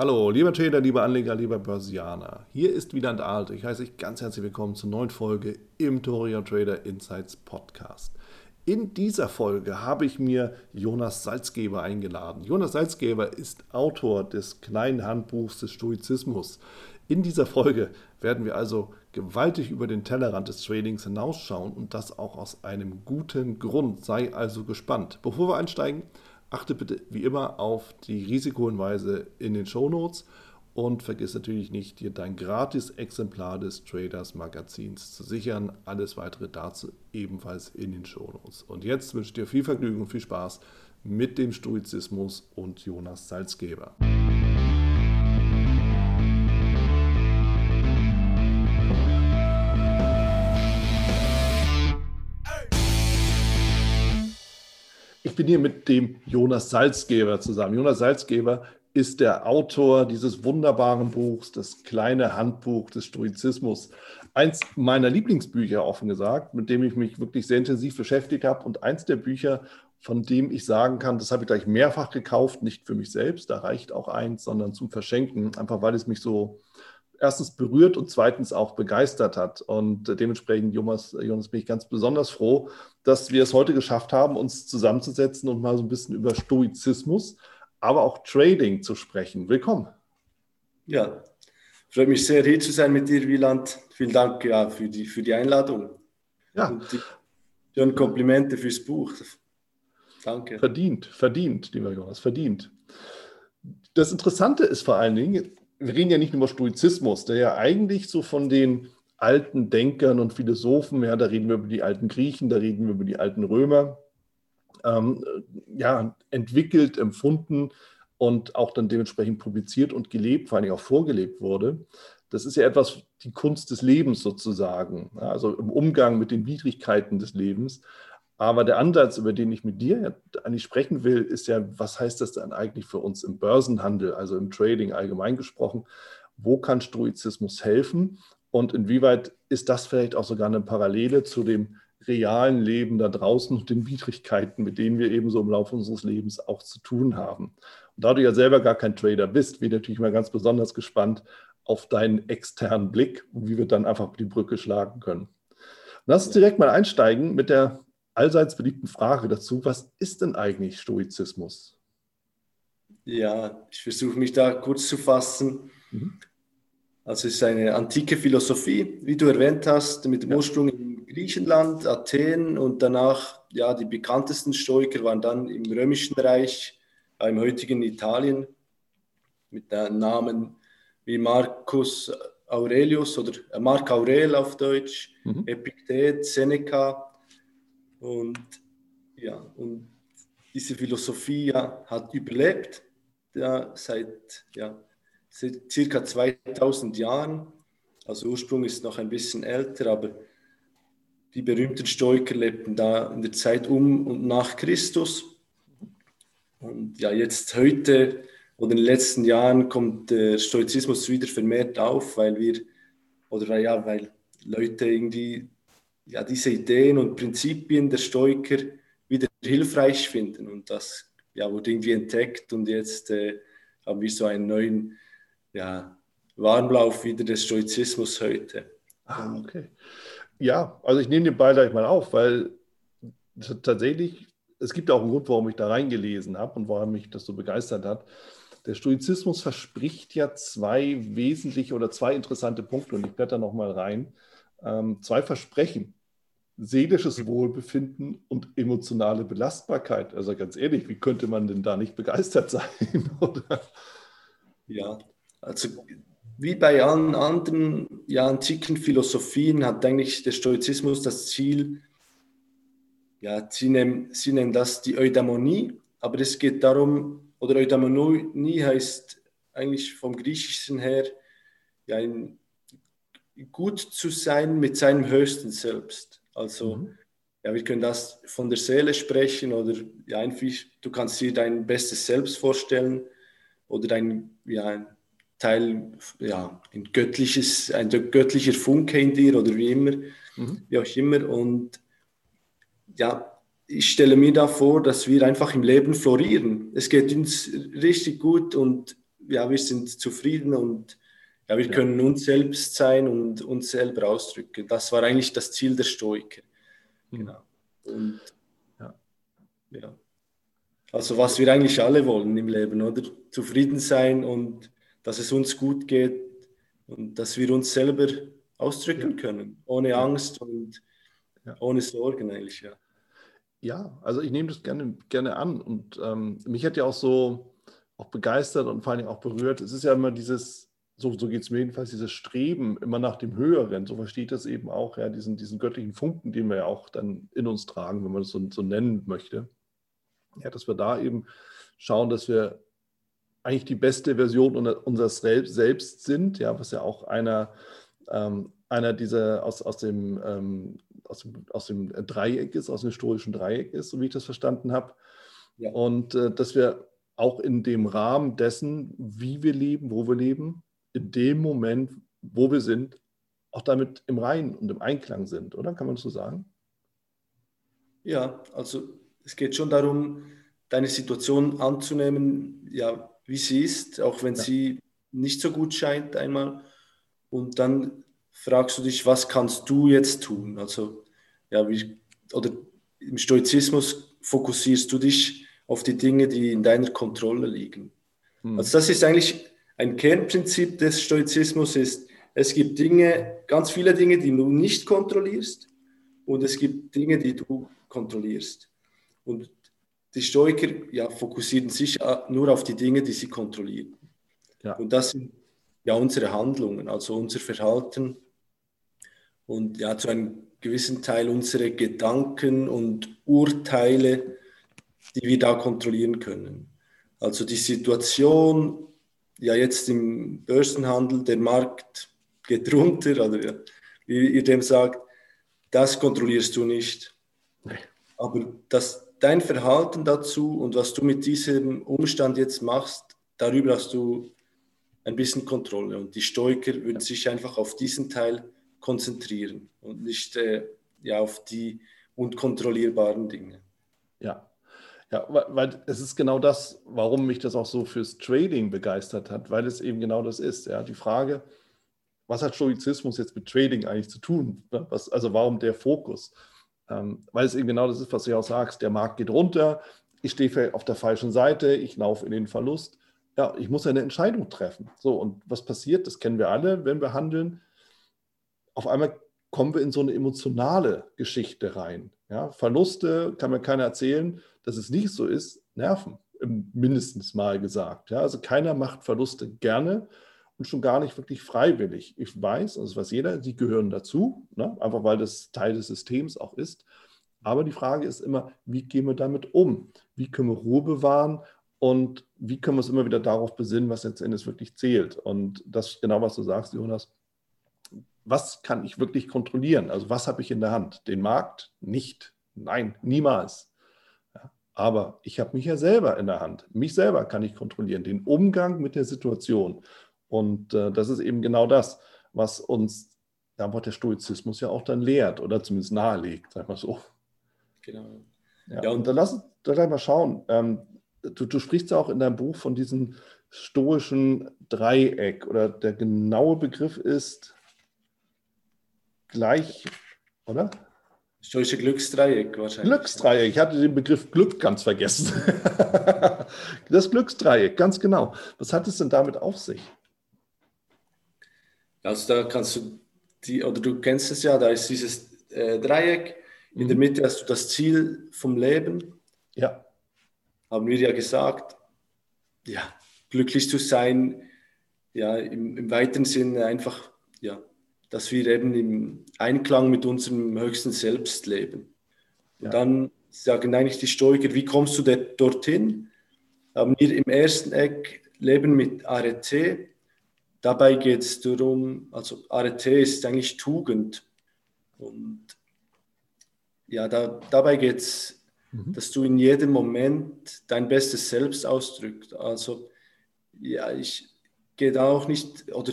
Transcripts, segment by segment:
Hallo, lieber Trader, lieber Anleger, lieber Börsianer. Hier ist Wieland Alt. Ich heiße euch ganz herzlich willkommen zur neuen Folge im Toria Trader Insights Podcast. In dieser Folge habe ich mir Jonas Salzgeber eingeladen. Jonas Salzgeber ist Autor des kleinen Handbuchs des Stoizismus. In dieser Folge werden wir also gewaltig über den Tellerrand des Tradings hinausschauen und das auch aus einem guten Grund. Sei also gespannt. Bevor wir einsteigen, Achte bitte wie immer auf die Risikohinweise in den Shownotes und vergiss natürlich nicht, dir dein gratis Exemplar des Traders Magazins zu sichern. Alles weitere dazu ebenfalls in den Shownotes. Und jetzt wünsche ich dir viel Vergnügen und viel Spaß mit dem Stoizismus und Jonas Salzgeber. Bin hier mit dem Jonas Salzgeber zusammen. Jonas Salzgeber ist der Autor dieses wunderbaren Buchs, das kleine Handbuch des Stoizismus. Eins meiner Lieblingsbücher, offen gesagt, mit dem ich mich wirklich sehr intensiv beschäftigt habe und eins der Bücher, von dem ich sagen kann, das habe ich gleich mehrfach gekauft, nicht für mich selbst, da reicht auch eins, sondern zum Verschenken, einfach weil es mich so erstens berührt und zweitens auch begeistert hat. Und dementsprechend, Jonas, Jonas, bin ich ganz besonders froh, dass wir es heute geschafft haben, uns zusammenzusetzen und mal so ein bisschen über Stoizismus, aber auch Trading zu sprechen. Willkommen. Ja, freut mich sehr, hier zu sein mit dir, Wieland. Vielen Dank ja, für, die, für die Einladung. Ja. Und die schönen Komplimente fürs Buch. Danke. Verdient, verdient, lieber Jonas, verdient. Das Interessante ist vor allen Dingen, wir reden ja nicht nur über Stoizismus, der ja eigentlich so von den alten Denkern und Philosophen, ja, da reden wir über die alten Griechen, da reden wir über die alten Römer, ähm, ja, entwickelt, empfunden und auch dann dementsprechend publiziert und gelebt, vor allem auch vorgelebt wurde. Das ist ja etwas, die Kunst des Lebens sozusagen, ja, also im Umgang mit den Widrigkeiten des Lebens. Aber der Ansatz, über den ich mit dir eigentlich sprechen will, ist ja, was heißt das dann eigentlich für uns im Börsenhandel, also im Trading allgemein gesprochen? Wo kann Stoizismus helfen? Und inwieweit ist das vielleicht auch sogar eine Parallele zu dem realen Leben da draußen und den Widrigkeiten, mit denen wir eben so im Laufe unseres Lebens auch zu tun haben? Und da du ja selber gar kein Trader bist, bin ich natürlich mal ganz besonders gespannt auf deinen externen Blick und wie wir dann einfach die Brücke schlagen können. Lass uns direkt mal einsteigen mit der allseits beliebten Frage dazu, was ist denn eigentlich Stoizismus? Ja, ich versuche mich da kurz zu fassen. Mhm. Also es ist eine antike Philosophie, wie du erwähnt hast, mit dem ja. Ursprung in Griechenland, Athen und danach, ja, die bekanntesten Stoiker waren dann im Römischen Reich, im heutigen Italien, mit Namen wie Marcus Aurelius oder Marc Aurel auf Deutsch, mhm. Epiktet, Seneca und ja, und diese Philosophie ja, hat überlebt ja, seit ja, circa 2000 Jahren. Also Ursprung ist noch ein bisschen älter, aber die berühmten Stoiker lebten da in der Zeit um und nach Christus. Und ja, jetzt heute oder in den letzten Jahren kommt der Stoizismus wieder vermehrt auf, weil wir, oder ja, weil Leute irgendwie ja, diese Ideen und Prinzipien der Stoiker wieder hilfreich finden. Und das ja, wurde irgendwie entdeckt und jetzt äh, haben wir so einen neuen ja, Warmlauf wieder des Stoizismus heute. Ah, okay. Ja, also ich nehme den Ball gleich mal auf, weil tatsächlich, es gibt auch einen Grund, warum ich da reingelesen habe und warum mich das so begeistert hat. Der Stoizismus verspricht ja zwei wesentliche oder zwei interessante Punkte und ich blätter nochmal rein. Ähm, zwei Versprechen seelisches Wohlbefinden und emotionale Belastbarkeit. Also ganz ehrlich, wie könnte man denn da nicht begeistert sein? Oder? Ja, also wie bei allen anderen ja, antiken Philosophien hat eigentlich der Stoizismus das Ziel, ja, sie nennen, sie nennen das die Eudaimonie, aber es geht darum, oder Eudaimonie heißt eigentlich vom Griechischen her, ja, gut zu sein mit seinem höchsten Selbst. Also mhm. ja, wir können das von der Seele sprechen oder ja, einfach, du kannst dir dein bestes Selbst vorstellen oder dein, ja, ein Teil, ja, ein göttliches, ein göttlicher Funke in dir oder wie immer, mhm. wie auch immer. Und ja, ich stelle mir da vor, dass wir einfach im Leben florieren. Es geht uns richtig gut und ja, wir sind zufrieden und ja, wir ja. können uns selbst sein und uns selber ausdrücken. Das war eigentlich das Ziel der Stoiker. Mhm. Genau. Und ja. ja. Also was wir eigentlich alle wollen im Leben, oder? Zufrieden sein und dass es uns gut geht und dass wir uns selber ausdrücken ja. können, ohne Angst und ohne Sorgen eigentlich, ja. Ja, also ich nehme das gerne, gerne an und ähm, mich hat ja auch so auch begeistert und vor allem auch berührt. Es ist ja immer dieses, so, so geht es mir jedenfalls, dieses Streben immer nach dem Höheren. So versteht das eben auch, ja, diesen, diesen göttlichen Funken, den wir ja auch dann in uns tragen, wenn man das so, so nennen möchte. Ja, dass wir da eben schauen, dass wir eigentlich die beste Version unseres Selbst sind, ja, was ja auch einer, ähm, einer dieser aus, aus dem ähm, aus dem, aus dem Dreieck ist, aus dem historischen Dreieck ist, so wie ich das verstanden habe. Ja. Und äh, dass wir auch in dem Rahmen dessen, wie wir leben, wo wir leben, in dem Moment, wo wir sind, auch damit im Reinen und im Einklang sind, oder? Kann man so sagen? Ja, also es geht schon darum, deine Situation anzunehmen, ja, wie sie ist, auch wenn ja. sie nicht so gut scheint einmal. Und dann fragst du dich, was kannst du jetzt tun? Also, ja, wie, oder im Stoizismus fokussierst du dich auf die Dinge, die in deiner Kontrolle liegen. Hm. Also das ist eigentlich ein Kernprinzip des Stoizismus ist, es gibt Dinge, ganz viele Dinge, die du nicht kontrollierst und es gibt Dinge, die du kontrollierst. Und die Stoiker ja, fokussieren sich nur auf die Dinge, die sie kontrollieren. Ja. Und das sind ja unsere Handlungen, also unser Verhalten und ja zu einem gewissen Teil unsere Gedanken und Urteile, die wir da kontrollieren können. Also die Situation, ja jetzt im Börsenhandel, der Markt geht runter, oder wie ihr dem sagt, das kontrollierst du nicht. Nee. Aber das, dein Verhalten dazu und was du mit diesem Umstand jetzt machst, darüber hast du ein bisschen Kontrolle. Und die Stoiker würden sich einfach auf diesen Teil konzentrieren und nicht äh, ja, auf die unkontrollierbaren Dinge. Ja. Ja, weil, es ist genau das, warum mich das auch so fürs Trading begeistert hat, weil es eben genau das ist. Ja, die Frage, was hat Stoizismus jetzt mit Trading eigentlich zu tun? Ne? Was, also warum der Fokus? Ähm, weil es eben genau das ist, was du ja auch sagst, der Markt geht runter, ich stehe auf der falschen Seite, ich laufe in den Verlust. Ja, ich muss eine Entscheidung treffen. So, und was passiert? Das kennen wir alle, wenn wir handeln auf einmal kommen wir in so eine emotionale Geschichte rein. Ja, Verluste kann mir keiner erzählen, dass es nicht so ist, nerven, mindestens mal gesagt. Ja, also keiner macht Verluste gerne und schon gar nicht wirklich freiwillig. Ich weiß, also das weiß jeder, die gehören dazu, ne? einfach weil das Teil des Systems auch ist. Aber die Frage ist immer, wie gehen wir damit um? Wie können wir Ruhe bewahren und wie können wir uns immer wieder darauf besinnen, was letztendlich wirklich zählt? Und das genau, was du sagst, Jonas was kann ich wirklich kontrollieren? Also was habe ich in der Hand? Den Markt? Nicht. Nein, niemals. Ja, aber ich habe mich ja selber in der Hand. Mich selber kann ich kontrollieren, den Umgang mit der Situation. Und äh, das ist eben genau das, was uns einfach der Stoizismus ja auch dann lehrt oder zumindest nahelegt, sag mal so. Genau. Ja, ja und dann lass uns da gleich mal schauen. Ähm, du, du sprichst ja auch in deinem Buch von diesem stoischen Dreieck oder der genaue Begriff ist gleich, oder? Stoische Glücksdreieck wahrscheinlich. Glücksdreieck, ich hatte den Begriff Glück ganz vergessen. das Glücksdreieck, ganz genau. Was hat es denn damit auf sich? Also da kannst du die, oder du kennst es ja, da ist dieses äh, Dreieck, in der mhm. Mitte hast du das Ziel vom Leben. Ja. Haben wir ja gesagt, ja, glücklich zu sein, ja, im, im weiteren Sinne einfach, ja, dass wir eben im Einklang mit unserem höchsten Selbst leben. Ja. Und dann sagen eigentlich die Stoiker, wie kommst du dorthin? Haben wir im ersten Eck Leben mit Arete. Dabei geht es darum, also Arete ist eigentlich Tugend. Und ja, da, dabei geht es, mhm. dass du in jedem Moment dein bestes Selbst ausdrückst. Also ja, ich gehe da auch nicht, oder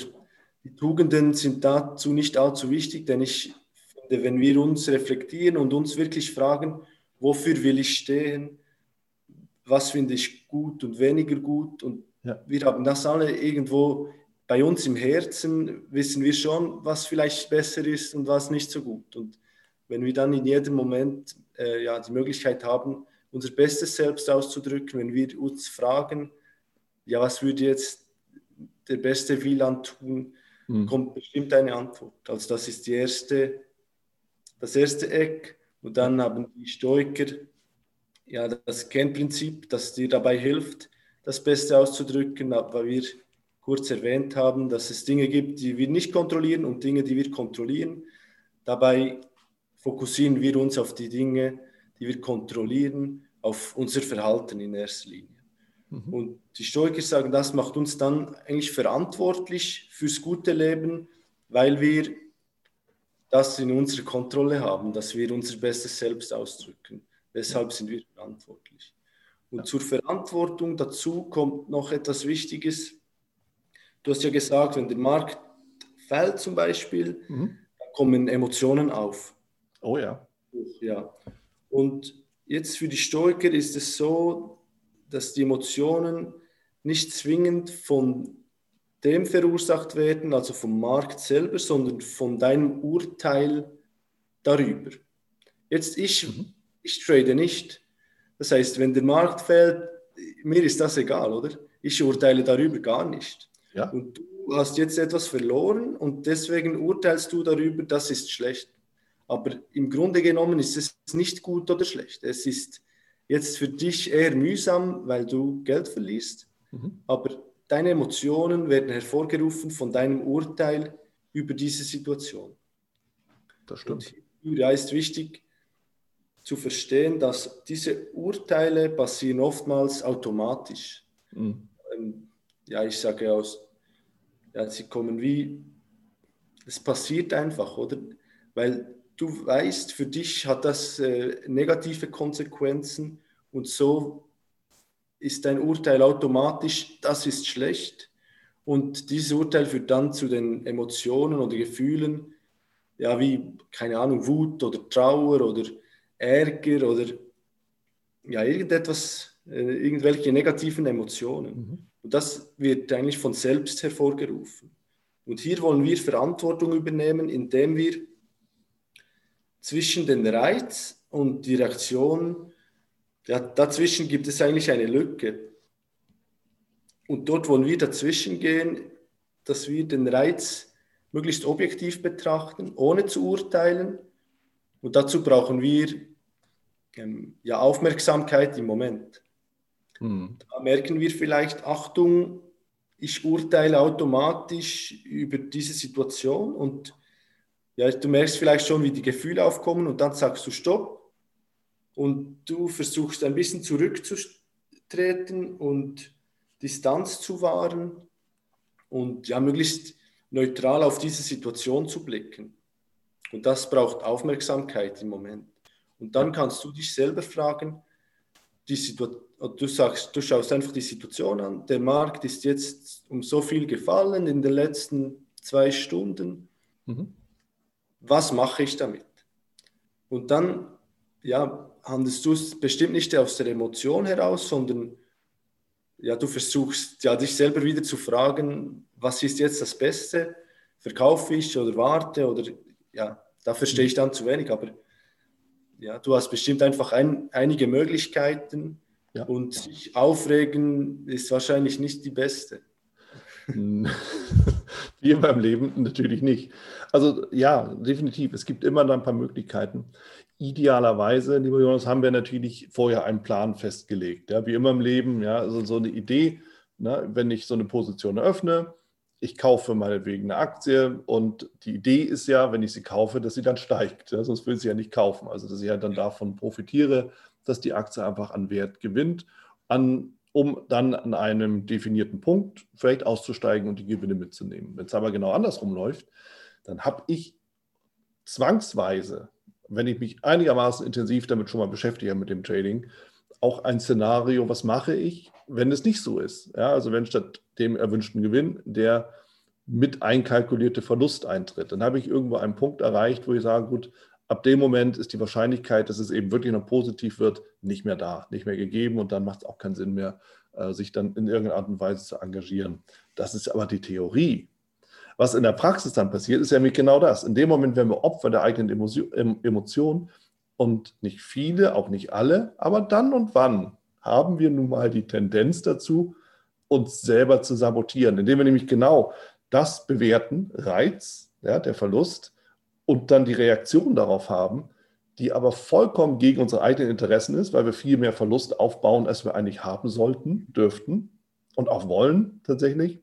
die Tugenden sind dazu nicht allzu wichtig, denn ich finde, wenn wir uns reflektieren und uns wirklich fragen, wofür will ich stehen, was finde ich gut und weniger gut und Ja. Wir haben das alle irgendwo bei uns im Herzen, wissen wir schon, was vielleicht besser ist und was nicht so gut. Und wenn wir dann in jedem Moment äh, ja, die Möglichkeit haben, unser Bestes selbst auszudrücken, wenn wir uns fragen, ja, was würde jetzt der beste Wieland tun, mhm. kommt bestimmt eine Antwort. Also das ist die erste, das erste Eck. Und dann haben die Stoiker ja, das Kernprinzip, das dir dabei hilft, das Beste auszudrücken, weil wir kurz erwähnt haben, dass es Dinge gibt, die wir nicht kontrollieren und Dinge, die wir kontrollieren. Dabei fokussieren wir uns auf die Dinge, die wir kontrollieren, auf unser Verhalten in erster Linie. Mhm. Und die Stoiker sagen, das macht uns dann eigentlich verantwortlich fürs gute Leben, weil wir das in unserer Kontrolle haben, dass wir unser Bestes selbst ausdrücken. Deshalb sind wir verantwortlich. Und zur Verantwortung dazu kommt noch etwas Wichtiges. Du hast ja gesagt, wenn der Markt fällt zum Beispiel, mhm. dann kommen Emotionen auf. Oh ja. Ja. Und jetzt für die Stoiker ist es so, dass die Emotionen nicht zwingend von dem verursacht werden, also vom Markt selber, sondern von deinem Urteil darüber. Jetzt ich, mhm. ich trade nicht. Das heißt, wenn der Markt fällt, mir ist das egal, oder? Ich urteile darüber gar nicht. Ja. Und du hast jetzt etwas verloren und deswegen urteilst du darüber, das ist schlecht. Aber im Grunde genommen ist es nicht gut oder schlecht. Es ist jetzt für dich eher mühsam, weil du Geld verlierst, mhm. aber deine Emotionen werden hervorgerufen von deinem Urteil über diese Situation. Das stimmt. Und ja, ist wichtig zu verstehen, dass diese Urteile passieren oftmals automatisch. Mhm. Ähm, ja, ich sage aus, ja, sie kommen wie, es passiert einfach, oder? Weil du weißt, für dich hat das äh, negative Konsequenzen und so ist dein Urteil automatisch, das ist schlecht. Und dieses Urteil führt dann zu den Emotionen oder Gefühlen, ja, wie, keine Ahnung, Wut oder Trauer oder Ärger oder ja, irgendetwas, äh, irgendwelche negativen Emotionen. Mhm. Und das wird eigentlich von selbst hervorgerufen. Und hier wollen wir Verantwortung übernehmen, indem wir zwischen den Reiz und die Reaktion, ja, dazwischen gibt es eigentlich eine Lücke. Und dort wollen wir dazwischen gehen, dass wir den Reiz möglichst objektiv betrachten, ohne zu urteilen. Und dazu brauchen wir ähm, ja, Aufmerksamkeit im Moment. Hm. Da merken wir vielleicht, Achtung, ich urteile automatisch über diese Situation und ja, du merkst vielleicht schon, wie die Gefühle aufkommen und dann sagst du Stopp und du versuchst ein bisschen zurückzutreten und Distanz zu wahren und ja, möglichst neutral auf diese Situation zu blicken. Und das braucht Aufmerksamkeit im Moment. Und dann kannst du dich selber fragen, die du sagst, du schaust einfach die Situation an. Der Markt ist jetzt um so viel gefallen in den letzten zwei Stunden. Mhm was mache ich damit? Und dann, ja, handelst du es bestimmt nicht aus der Emotion heraus, sondern ja, du versuchst ja, dich selber wieder zu fragen, was ist jetzt das Beste? Verkaufe ich oder warte? Oder ja, da verstehe ich dann zu wenig, aber ja, du hast bestimmt einfach ein, einige Möglichkeiten ja. und sich aufregen ist wahrscheinlich nicht die beste. Wie in meinem Leben natürlich nicht. Also ja, definitiv. Es gibt immer ein paar Möglichkeiten. Idealerweise, lieber Jonas, haben wir natürlich vorher einen Plan festgelegt. Ja, wie immer im Leben, ja, also so eine Idee, ne, wenn ich so eine Position eröffne, ich kaufe meinetwegen eine Aktie und die Idee ist ja, wenn ich sie kaufe, dass sie dann steigt. Ja, sonst will ich sie ja nicht kaufen. Also dass ich halt dann davon profitiere, dass die Aktie einfach an Wert gewinnt. An um dann an einem definierten Punkt vielleicht auszusteigen und die Gewinne mitzunehmen. Wenn es aber genau andersrum läuft, dann habe ich zwangsweise, wenn ich mich einigermaßen intensiv damit schon mal beschäftige mit dem Trading, auch ein Szenario, was mache ich, wenn es nicht so ist. Ja, also wenn statt dem erwünschten Gewinn der mit einkalkulierte Verlust eintritt, dann habe ich irgendwo einen Punkt erreicht, wo ich sage, gut, ab dem Moment ist die Wahrscheinlichkeit, dass es eben wirklich noch positiv wird, nicht mehr da, nicht mehr gegeben und dann macht es auch keinen Sinn mehr, äh, sich dann in irgendeiner Art und Weise zu engagieren. Das ist aber die Theorie. Was in der Praxis dann passiert, ist ja genau das. In dem Moment werden wir Opfer der eigenen Emotionen und nicht viele, auch nicht alle, aber dann und wann haben wir nun mal die Tendenz dazu, uns selber zu sabotieren, indem wir nämlich genau das bewerten, Reiz, ja, der Verlust, und dann die Reaktion darauf haben, die aber vollkommen gegen unsere eigenen Interessen ist, weil wir viel mehr Verlust aufbauen, als wir eigentlich haben sollten, dürften und auch wollen tatsächlich.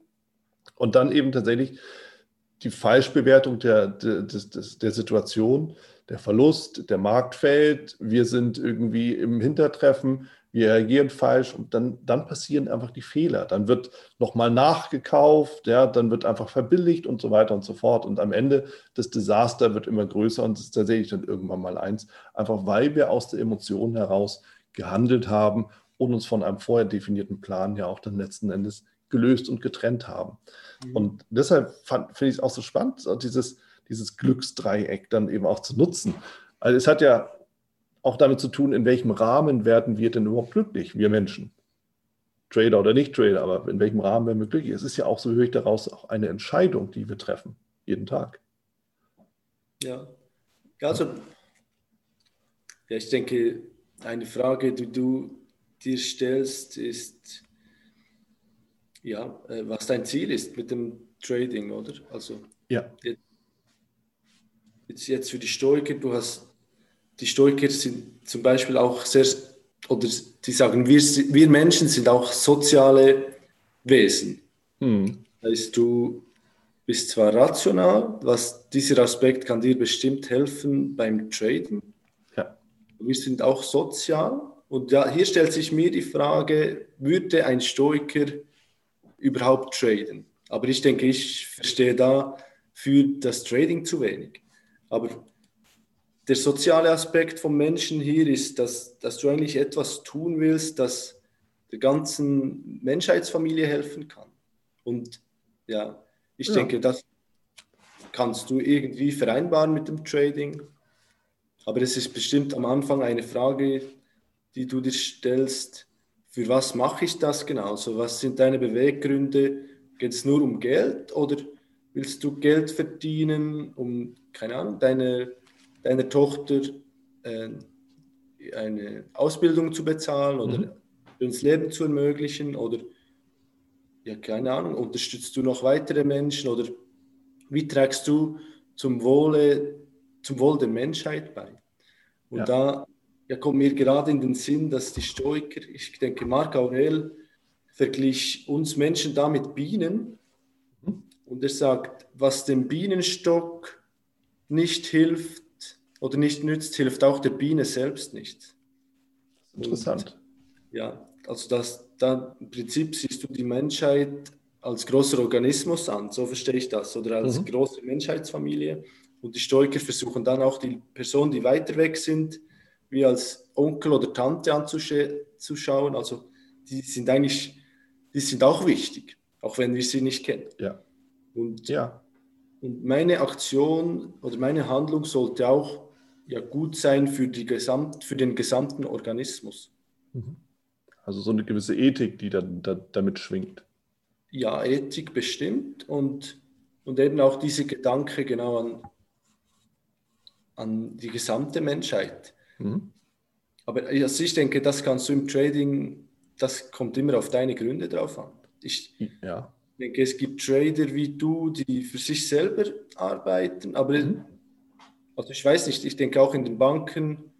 Und dann eben tatsächlich die Falschbewertung der, der, der, der Situation, der Verlust, der Markt fällt, wir sind irgendwie im Hintertreffen, wir reagieren falsch und dann, dann passieren einfach die Fehler. Dann wird nochmal nachgekauft, ja, dann wird einfach verbilligt und so weiter und so fort. Und am Ende das Desaster wird immer größer und es ist tatsächlich dann irgendwann mal eins, einfach weil wir aus der Emotion heraus gehandelt haben und uns von einem vorher definierten Plan ja auch dann letzten Endes gelöst und getrennt haben. Mhm. Und deshalb finde ich es auch so spannend, dieses, dieses Glücksdreieck dann eben auch zu nutzen. Also es hat ja auch damit zu tun, in welchem Rahmen werden wir denn überhaupt glücklich, wir Menschen. Trader oder nicht Trader, aber in welchem Rahmen werden wir glücklich? Es ist ja auch, so höre ich daraus, auch eine Entscheidung, die wir treffen, jeden Tag. Ja, also, ja, ich denke, eine Frage, die du dir stellst, ist, ja, äh, was dein Ziel ist mit dem Trading, oder? Also, ja. Jetzt, jetzt für die Stoiker, du hast die Stoiker sind zum Beispiel auch sehr, oder die sagen, wir, wir Menschen sind auch soziale Wesen. Hm. Das heißt, du bist zwar rational, was dieser Aspekt kann dir bestimmt helfen beim Traden. Ja. Wir sind auch sozial. Und ja, hier stellt sich mir die Frage, würde ein Stoiker überhaupt traden? Aber ich denke, ich verstehe da für das Trading zu wenig. Aber der soziale Aspekt vom Menschen hier ist, dass, dass du eigentlich etwas tun willst, das der ganzen Menschheitsfamilie helfen kann. Und ja, ich ja. denke, das kannst du irgendwie vereinbaren mit dem Trading. Aber es ist bestimmt am Anfang eine Frage, die du dir stellst, für was mache ich das genau? Also was sind deine Beweggründe? Geht es nur um Geld oder willst du Geld verdienen, um, keine Ahnung, deine deiner Tochter äh, eine Ausbildung zu bezahlen oder mhm. ins Leben zu ermöglichen oder ja, keine Ahnung, unterstützt du noch weitere Menschen oder wie trägst du zum Wohle, zum Wohl der Menschheit bei? Und ja. da ja, kommt mir gerade in den Sinn, dass die Stoiker, ich denke, Marc Aurel verglich uns Menschen da mit Bienen mhm. und er sagt, was dem Bienenstock nicht hilft, oder nicht nützt, hilft auch der Biene selbst nicht. Interessant. Und, ja, also das, da im Prinzip siehst du die Menschheit als großer Organismus an, so verstehe ich das, oder als mhm. große Menschheitsfamilie. Und die Stoiker versuchen dann auch die Personen, die weiter weg sind, wie als Onkel oder Tante anzuschauen. Also die sind eigentlich, die sind auch wichtig, auch wenn wir sie nicht kennen. Ja. Und, ja. und meine Aktion oder meine Handlung sollte auch ja gut sein für, die Gesamt, für den gesamten Organismus. Mhm. Also so eine gewisse Ethik, die dann da, damit schwingt. Ja, Ethik bestimmt und, und eben auch diese Gedanke genau an, an die gesamte Menschheit. Mhm. Aber also ich denke, das kannst du im Trading, das kommt immer auf deine Gründe drauf an. Ich ja. denke, es gibt Trader wie du, die für sich selber arbeiten, aber mhm. Also ich weiß nicht, ich denke auch in den Banken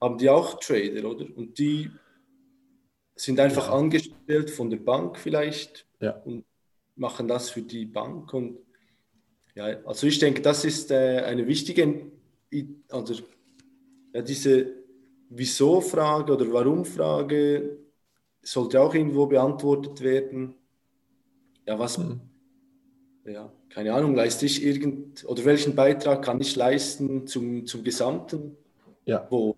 haben die auch Trader, oder? Und die sind einfach ja. angestellt von der Bank vielleicht ja. und machen das für die Bank. Und ja, also ich denke, das ist äh, eine wichtige, also ja, diese Wieso-Frage oder Warum-Frage sollte auch irgendwo beantwortet werden. Ja, was, mhm. Ja, keine Ahnung, leiste ich irgend oder welchen Beitrag kann ich leisten zum, zum Gesamten? Ja. Wo?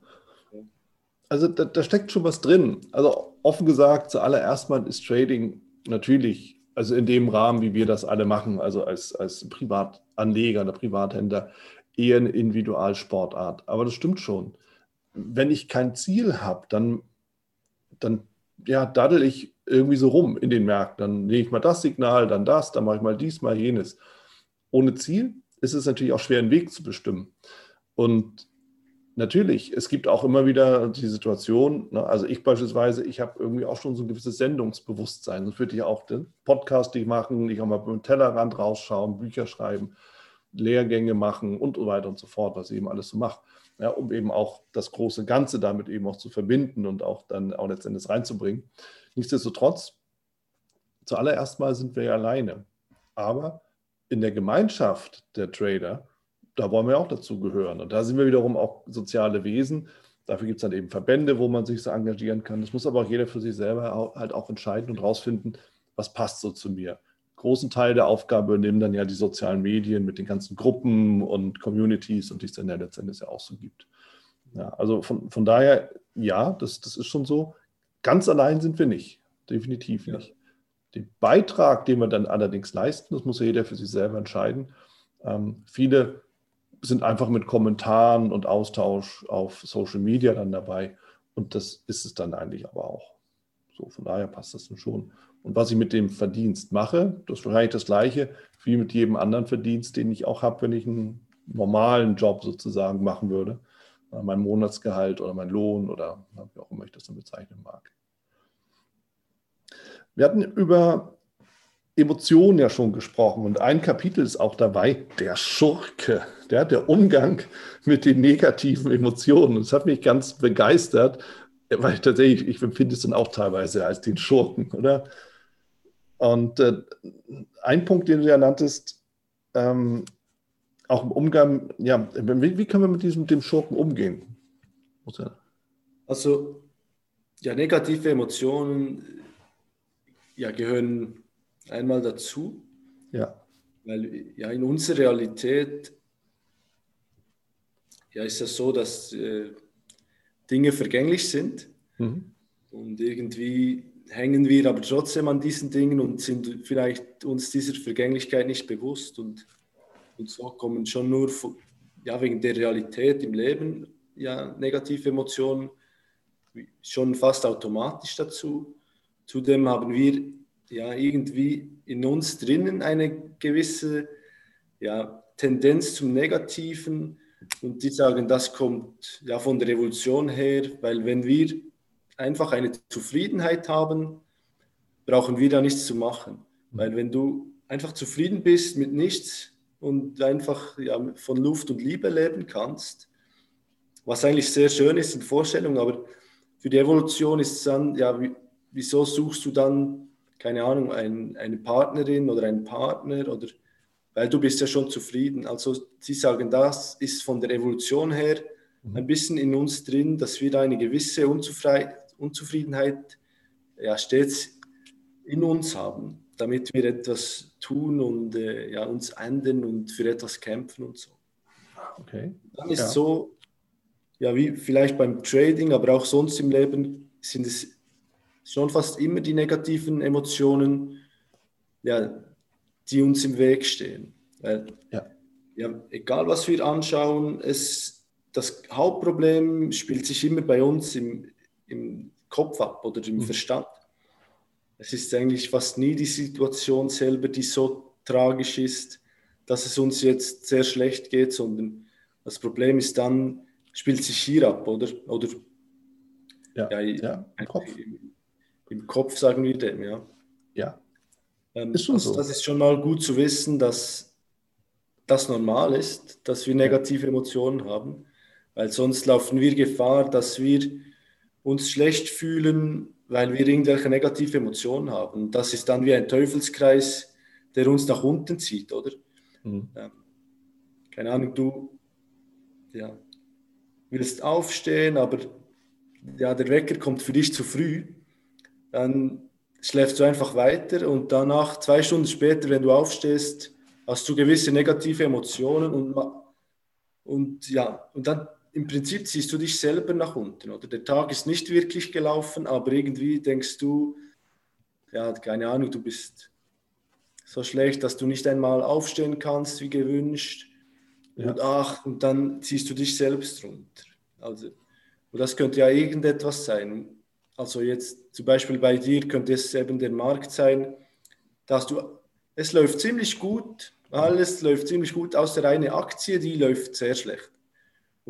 Also da, da steckt schon was drin. Also offen gesagt, zuallererst mal ist Trading natürlich, also in dem Rahmen, wie wir das alle machen, also als, als Privatanleger oder Privathändler, eher eine Individualsportart. Aber das stimmt schon. Wenn ich kein Ziel habe, dann, dann ja, daddel ich irgendwie so rum in den Märkten. Dann lege ich mal das Signal, dann das, dann mache ich mal dies, mal jenes. Ohne Ziel ist es natürlich auch schwer, einen Weg zu bestimmen. Und natürlich, es gibt auch immer wieder die Situation, ne, also ich beispielsweise, ich habe irgendwie auch schon so ein gewisses Sendungsbewusstsein. Sonst würde ich auch den Podcast machen, ich auch mal beim Tellerrand rausschauen, Bücher schreiben, Lehrgänge machen und so weiter und so fort, was ich eben alles so mache. Ja, um eben auch das große Ganze damit eben auch zu verbinden und auch dann auch letztendlich reinzubringen. Nichtsdestotrotz, zuallererst mal sind wir ja alleine. Aber in der Gemeinschaft der Trader da wollen wir auch dazu gehören. Und da sind wir wiederum auch soziale Wesen. Dafür gibt es dann eben Verbände, wo man sich so engagieren kann. Das muss aber auch jeder für sich selber halt auch entscheiden und rausfinden, was passt so zu mir. Großen Teil der Aufgabe nehmen dann ja die sozialen Medien mit den ganzen Gruppen und Communities und die es dann ja letztendlich ja auch so gibt. Ja, also von, von daher, ja, das, das ist schon so. Ganz allein sind wir nicht, definitiv nicht. Ja. Den Beitrag, den wir dann allerdings leisten, das muss ja jeder für sich selber entscheiden. Ähm, viele sind einfach mit Kommentaren und Austausch auf Social Media dann dabei. Und das ist es dann eigentlich aber auch. So, von daher passt das dann schon. Und was ich mit dem Verdienst mache, das ist wahrscheinlich das Gleiche wie mit jedem anderen Verdienst, den ich auch habe, wenn ich einen normalen Job sozusagen machen würde. Mein Monatsgehalt oder mein Lohn oder wie auch immer ich das dann bezeichnen mag. Wir hatten über Emotionen ja schon gesprochen und ein Kapitel ist auch dabei, der Schurke, der, der Umgang mit den negativen Emotionen. Das hat mich ganz begeistert, weil ich tatsächlich, ich empfinde es dann auch teilweise als den Schurken, oder? Und äh, ein Punkt, den du ja nanntest, ähm, auch im Umgang, ja, wie, wie können wir mit diesem dem Schurken umgehen? Also, ja, negative Emotionen ja, gehören einmal dazu. Ja. Weil ja in unserer Realität ja, ist es so, dass äh, Dinge vergänglich sind mhm. und irgendwie hängen wir aber trotzdem an diesen Dingen und sind vielleicht uns dieser Vergänglichkeit nicht bewusst und, und so kommen schon nur ja, wegen der Realität im Leben ja, negative Emotionen schon fast automatisch dazu. Zudem haben wir ja irgendwie in uns drinnen eine gewisse ja, Tendenz zum Negativen und die sagen, das kommt ja von der Revolution her, weil wenn wir einfach eine Zufriedenheit haben, brauchen wir da nichts zu machen. Weil wenn du einfach zufrieden bist mit nichts und einfach ja, von Luft und Liebe leben kannst, was eigentlich sehr schön ist in Vorstellung, aber für die Evolution ist es dann, ja, wieso suchst du dann keine Ahnung, ein, eine Partnerin oder einen Partner oder weil du bist ja schon zufrieden. Also sie sagen, das ist von der Evolution her ein bisschen in uns drin, dass wir da eine gewisse Unzufriedenheit ja, stets in uns haben, damit wir etwas tun und äh, ja, uns ändern und für etwas kämpfen und so. Okay. Dann ist ja. so, ja, wie vielleicht beim Trading, aber auch sonst im Leben sind es schon fast immer die negativen Emotionen, ja, die uns im Weg stehen. Weil, ja. ja. egal was wir anschauen, es, das Hauptproblem spielt sich immer bei uns im, im Kopf ab oder im mhm. Verstand. Es ist eigentlich fast nie die Situation selber, die so tragisch ist, dass es uns jetzt sehr schlecht geht, sondern das Problem ist dann, spielt sich hier ab, oder? Oder ja, ja, ja im Kopf im Kopf, sagen wir dem, ja. Ja. Ähm, ist schon also, so. Das ist schon mal gut zu wissen, dass das normal ist, dass wir negative Emotionen haben, weil sonst laufen wir Gefahr, dass wir uns schlecht fühlen, weil wir irgendwelche negative Emotionen haben. Das ist dann wie ein Teufelskreis, der uns nach unten zieht, oder? Mhm. Ähm, keine Ahnung, du ja, willst aufstehen, aber ja, der Wecker kommt für dich zu früh dann schläfst du einfach weiter und danach, zwei Stunden später, wenn du aufstehst, hast du gewisse negative Emotionen und, und ja, und dann im Prinzip ziehst du dich selber nach unten. Oder der Tag ist nicht wirklich gelaufen, aber irgendwie denkst du, ja, keine Ahnung, du bist so schlecht, dass du nicht einmal aufstehen kannst, wie gewünscht. Ja. Und ach, und dann ziehst du dich selbst runter. Also, und das könnte ja irgendetwas sein. also jetzt zum Beispiel bei dir könnte es eben der Markt sein, dass du, es läuft ziemlich gut, alles läuft ziemlich gut, außer eine Aktie, die läuft sehr schlecht.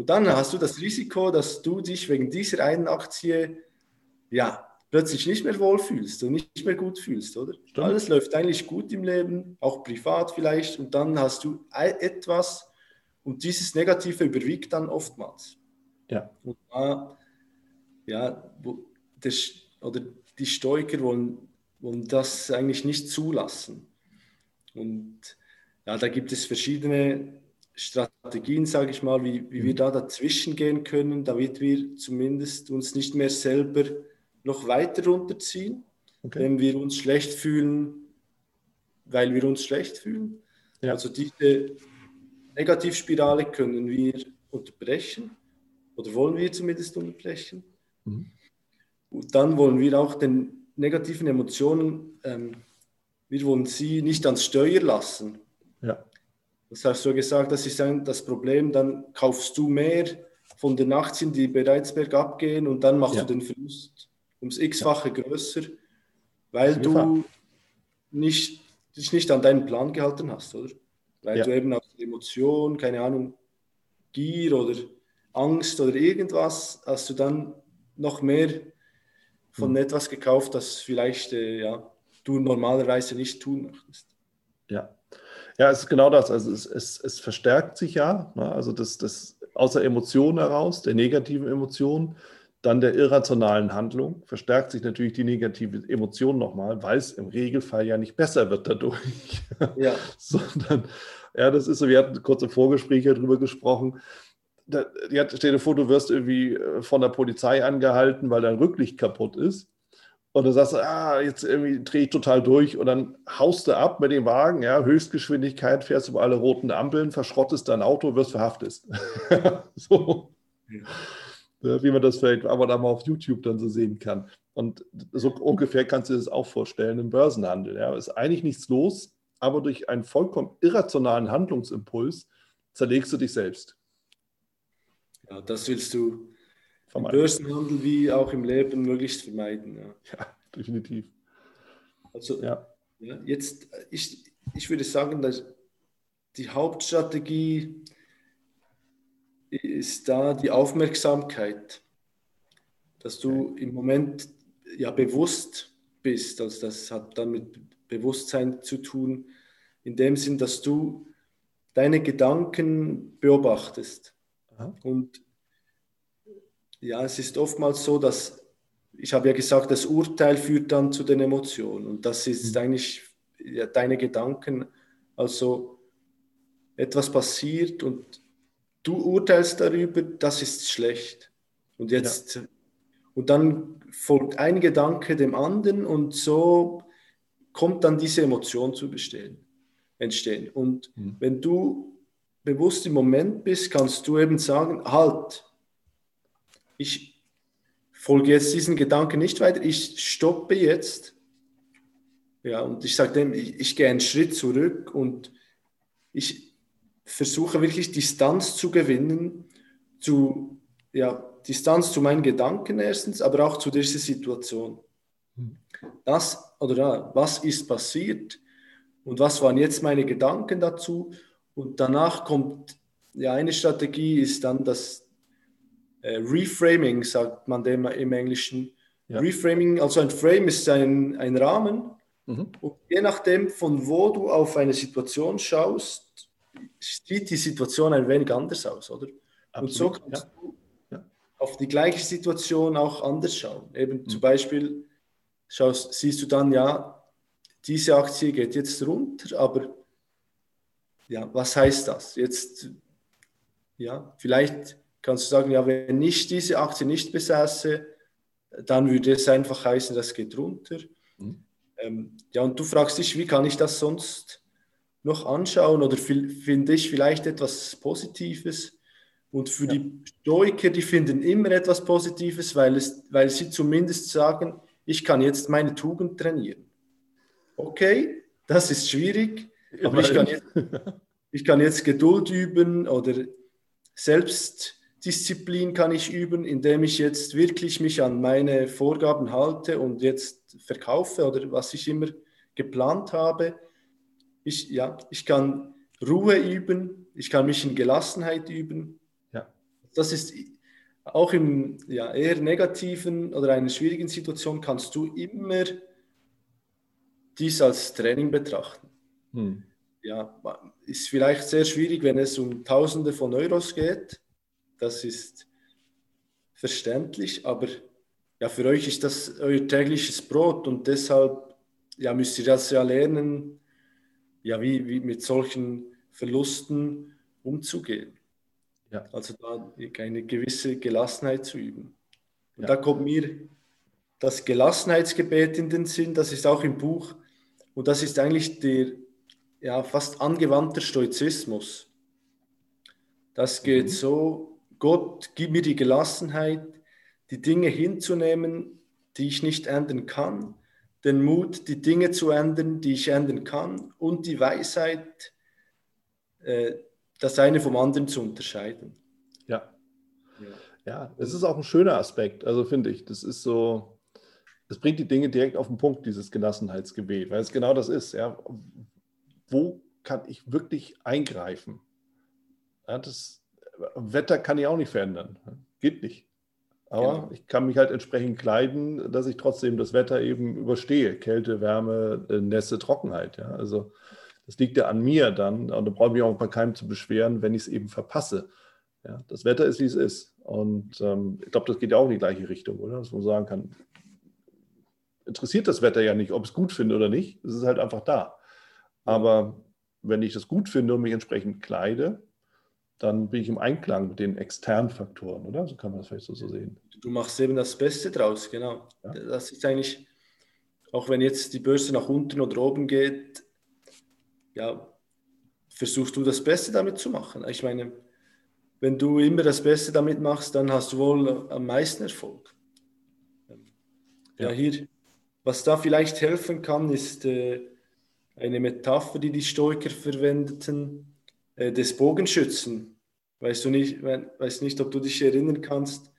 Und dann hast du das Risiko, dass du dich wegen dieser einen Aktie ja plötzlich nicht mehr wohlfühlst und nicht mehr gut fühlst, oder? Stimmt. Alles läuft eigentlich gut im Leben, auch privat vielleicht, und dann hast du etwas und dieses Negative überwiegt dann oftmals. Ja. Und da, ja, wo, das, oder die Stoiker wollen, wollen das eigentlich nicht zulassen. Und ja, da gibt es verschiedene Strategien, sage ich mal, wie, wie wir mhm. da dazwischen gehen können, damit wir zumindest uns nicht mehr selber noch weiter runterziehen, okay. wenn wir uns schlecht fühlen, weil wir uns schlecht fühlen. Ja. Also diese Negativspirale können wir unterbrechen oder wollen wir zumindest unterbrechen. Mhm. Und dann wollen wir auch den negativen Emotionen, ähm, wir wollen sie nicht ans Steuer lassen. Ja. Das hast du gesagt, das ist ein, das Problem, dann kaufst du mehr von den Aktien, die bereits bergab gehen und dann machst ja. du den Verlust ums x-fache größer, weil du nicht, dich nicht an deinen Plan gehalten hast, oder? Weil ja. du eben aus Emotion, keine Ahnung, Gier oder Angst oder irgendwas, hast du dann noch mehr von hm. etwas gekauft, das vielleicht äh, ja, du normalerweise nicht tun möchtest. Ja. Ja, es ist genau das. Also es, es, es verstärkt sich ja. Ne? Also das, das außer Emotionen heraus, der negativen Emotionen, dann der irrationalen Handlung, verstärkt sich natürlich die negative Emotion nochmal, weil es im Regelfall ja nicht besser wird dadurch. Ja. Sondern, ja, das ist so, wir hatten kurze Vorgespräche darüber gesprochen. Da, stell dir vor, du wirst irgendwie äh, von der Polizei angehalten, weil dein Rücklicht kaputt ist. Und dann sagst du, ah, jetzt irgendwie drehe ich total durch und dann haust du ab mit dem Wagen, ja, Höchstgeschwindigkeit, fährst über alle roten Ampeln, verschrottest dein Auto, wirst verhaftet. so. Ja. Wie man das vielleicht aber da mal auf YouTube dann so sehen kann. Und so ungefähr kannst du dir das auch vorstellen im Börsenhandel. Ja, ist eigentlich nichts los, aber durch einen vollkommen irrationalen Handlungsimpuls zerlegst du dich selbst. Ja, das willst du im Börsenhandel wie auch im Leben möglichst vermeiden. Ja, ja definitiv. Also ja. ja. jetzt, ich, ich würde sagen, dass die Hauptstrategie ist da die Aufmerksamkeit, dass du im Moment ja bewusst bist. Also das hat dann mit Bewusstsein zu tun, in dem Sinn, dass du deine Gedanken beobachtest. Aha. Und ja, es ist oftmals so, dass, ich habe ja gesagt, das Urteil führt dann zu den Emotionen und das ist mhm. eigentlich ja, deine Gedanken. Also etwas passiert und du urteilst darüber, das ist schlecht. Und jetzt, ja. und dann folgt ein Gedanke dem anderen und so kommt dann diese Emotion zu bestehen, entstehen. Und mhm. wenn du bewusst im Moment bist, kannst du eben sagen, halt, ich folge jetzt diesen Gedanken nicht weiter, ich stoppe jetzt. Ja, und ich sage dem, ich, ich gehe einen Schritt zurück und ich versuche wirklich Distanz zu gewinnen zu, ja, Distanz zu meinen Gedanken erstens, aber auch zu dieser Situation. Das oder ja, was ist passiert und was waren jetzt meine Gedanken dazu? Und danach kommt, ja, eine Strategie ist dann das äh, Reframing, sagt man dem im Englischen. Ja. Reframing, also ein Frame ist ein, ein Rahmen. Mhm. Und je nachdem, von wo du auf eine Situation schaust, sieht die Situation ein wenig anders aus, oder? Absolut. Und so kannst ja. du auf die gleiche Situation auch anders schauen. Eben mhm. zum Beispiel schaust, siehst du dann, ja, diese Aktie geht jetzt runter, aber ja, was heißt das? Jetzt, ja, vielleicht kannst du sagen, ja, wenn ich diese Aktie nicht besäße, dann würde es einfach heißen, das geht runter. Mhm. Ähm, ja, und du fragst dich, wie kann ich das sonst noch anschauen oder finde ich vielleicht etwas Positives? Und für ja. die Stoiker, die finden immer etwas Positives, weil, es, weil sie zumindest sagen, ich kann jetzt meine Tugend trainieren. Okay, das ist schwierig, aber ich kann, jetzt, ich kann jetzt Geduld üben oder selbst Disziplin kann ich üben, indem ich jetzt wirklich mich an meine Vorgaben halte und jetzt verkaufe oder was ich immer geplant habe. Ich, ja, ich kann Ruhe üben, ich kann mich in Gelassenheit üben. Ja. Das ist auch im ja, eher negativen oder einer schwierigen Situation kannst du immer dies als Training betrachten. Hm. Ja, ist vielleicht sehr schwierig, wenn es um Tausende von Euros geht das ist verständlich, aber ja, für euch ist das euer tägliches Brot und deshalb ja, müsst ihr das ja lernen, ja, wie, wie mit solchen Verlusten umzugehen. Ja. Also da eine gewisse Gelassenheit zu üben. Und ja. da kommt mir das Gelassenheitsgebet in den Sinn, das ist auch im Buch und das ist eigentlich der ja, fast angewandter Stoizismus. Das geht mhm. so, Gott, gib mir die Gelassenheit, die Dinge hinzunehmen, die ich nicht ändern kann, den Mut, die Dinge zu ändern, die ich ändern kann und die Weisheit, äh, das eine vom anderen zu unterscheiden. Ja. ja. Ja, es ist auch ein schöner Aspekt, also finde ich. Das ist so, es bringt die Dinge direkt auf den Punkt, dieses Gelassenheitsgebet, weil es genau das ist. Ja. Wo kann ich wirklich eingreifen? Ja, das, Wetter kann ich auch nicht verändern. Geht nicht. Aber genau. ich kann mich halt entsprechend kleiden, dass ich trotzdem das Wetter eben überstehe. Kälte, Wärme, äh, Nässe, Trockenheit. Ja. Also das liegt ja an mir dann. Und da brauche ich mich auch bei keinem zu beschweren, wenn ich es eben verpasse. Ja, das Wetter ist, wie es ist. Und ähm, ich glaube, das geht ja auch in die gleiche Richtung, oder? Dass man sagen kann, interessiert das Wetter ja nicht, ob ich es gut finde oder nicht. Es ist halt einfach da. Aber wenn ich das gut finde und mich entsprechend kleide, dann bin ich im Einklang mit den externen Faktoren, oder? So kann man das vielleicht so, so sehen. Du machst eben das Beste draus, genau. Ja. Das ist eigentlich, auch wenn jetzt die Börse nach unten oder oben geht, ja, versuchst du das Beste damit zu machen. Ich meine, wenn du immer das Beste damit machst, dann hast du wohl am meisten Erfolg. Ja, ja hier, was da vielleicht helfen kann, ist äh, eine Metapher, die die Stoiker verwendeten äh, des Bogenschützen. Weißt du nicht, weiß nicht, ob du dich erinnern kannst,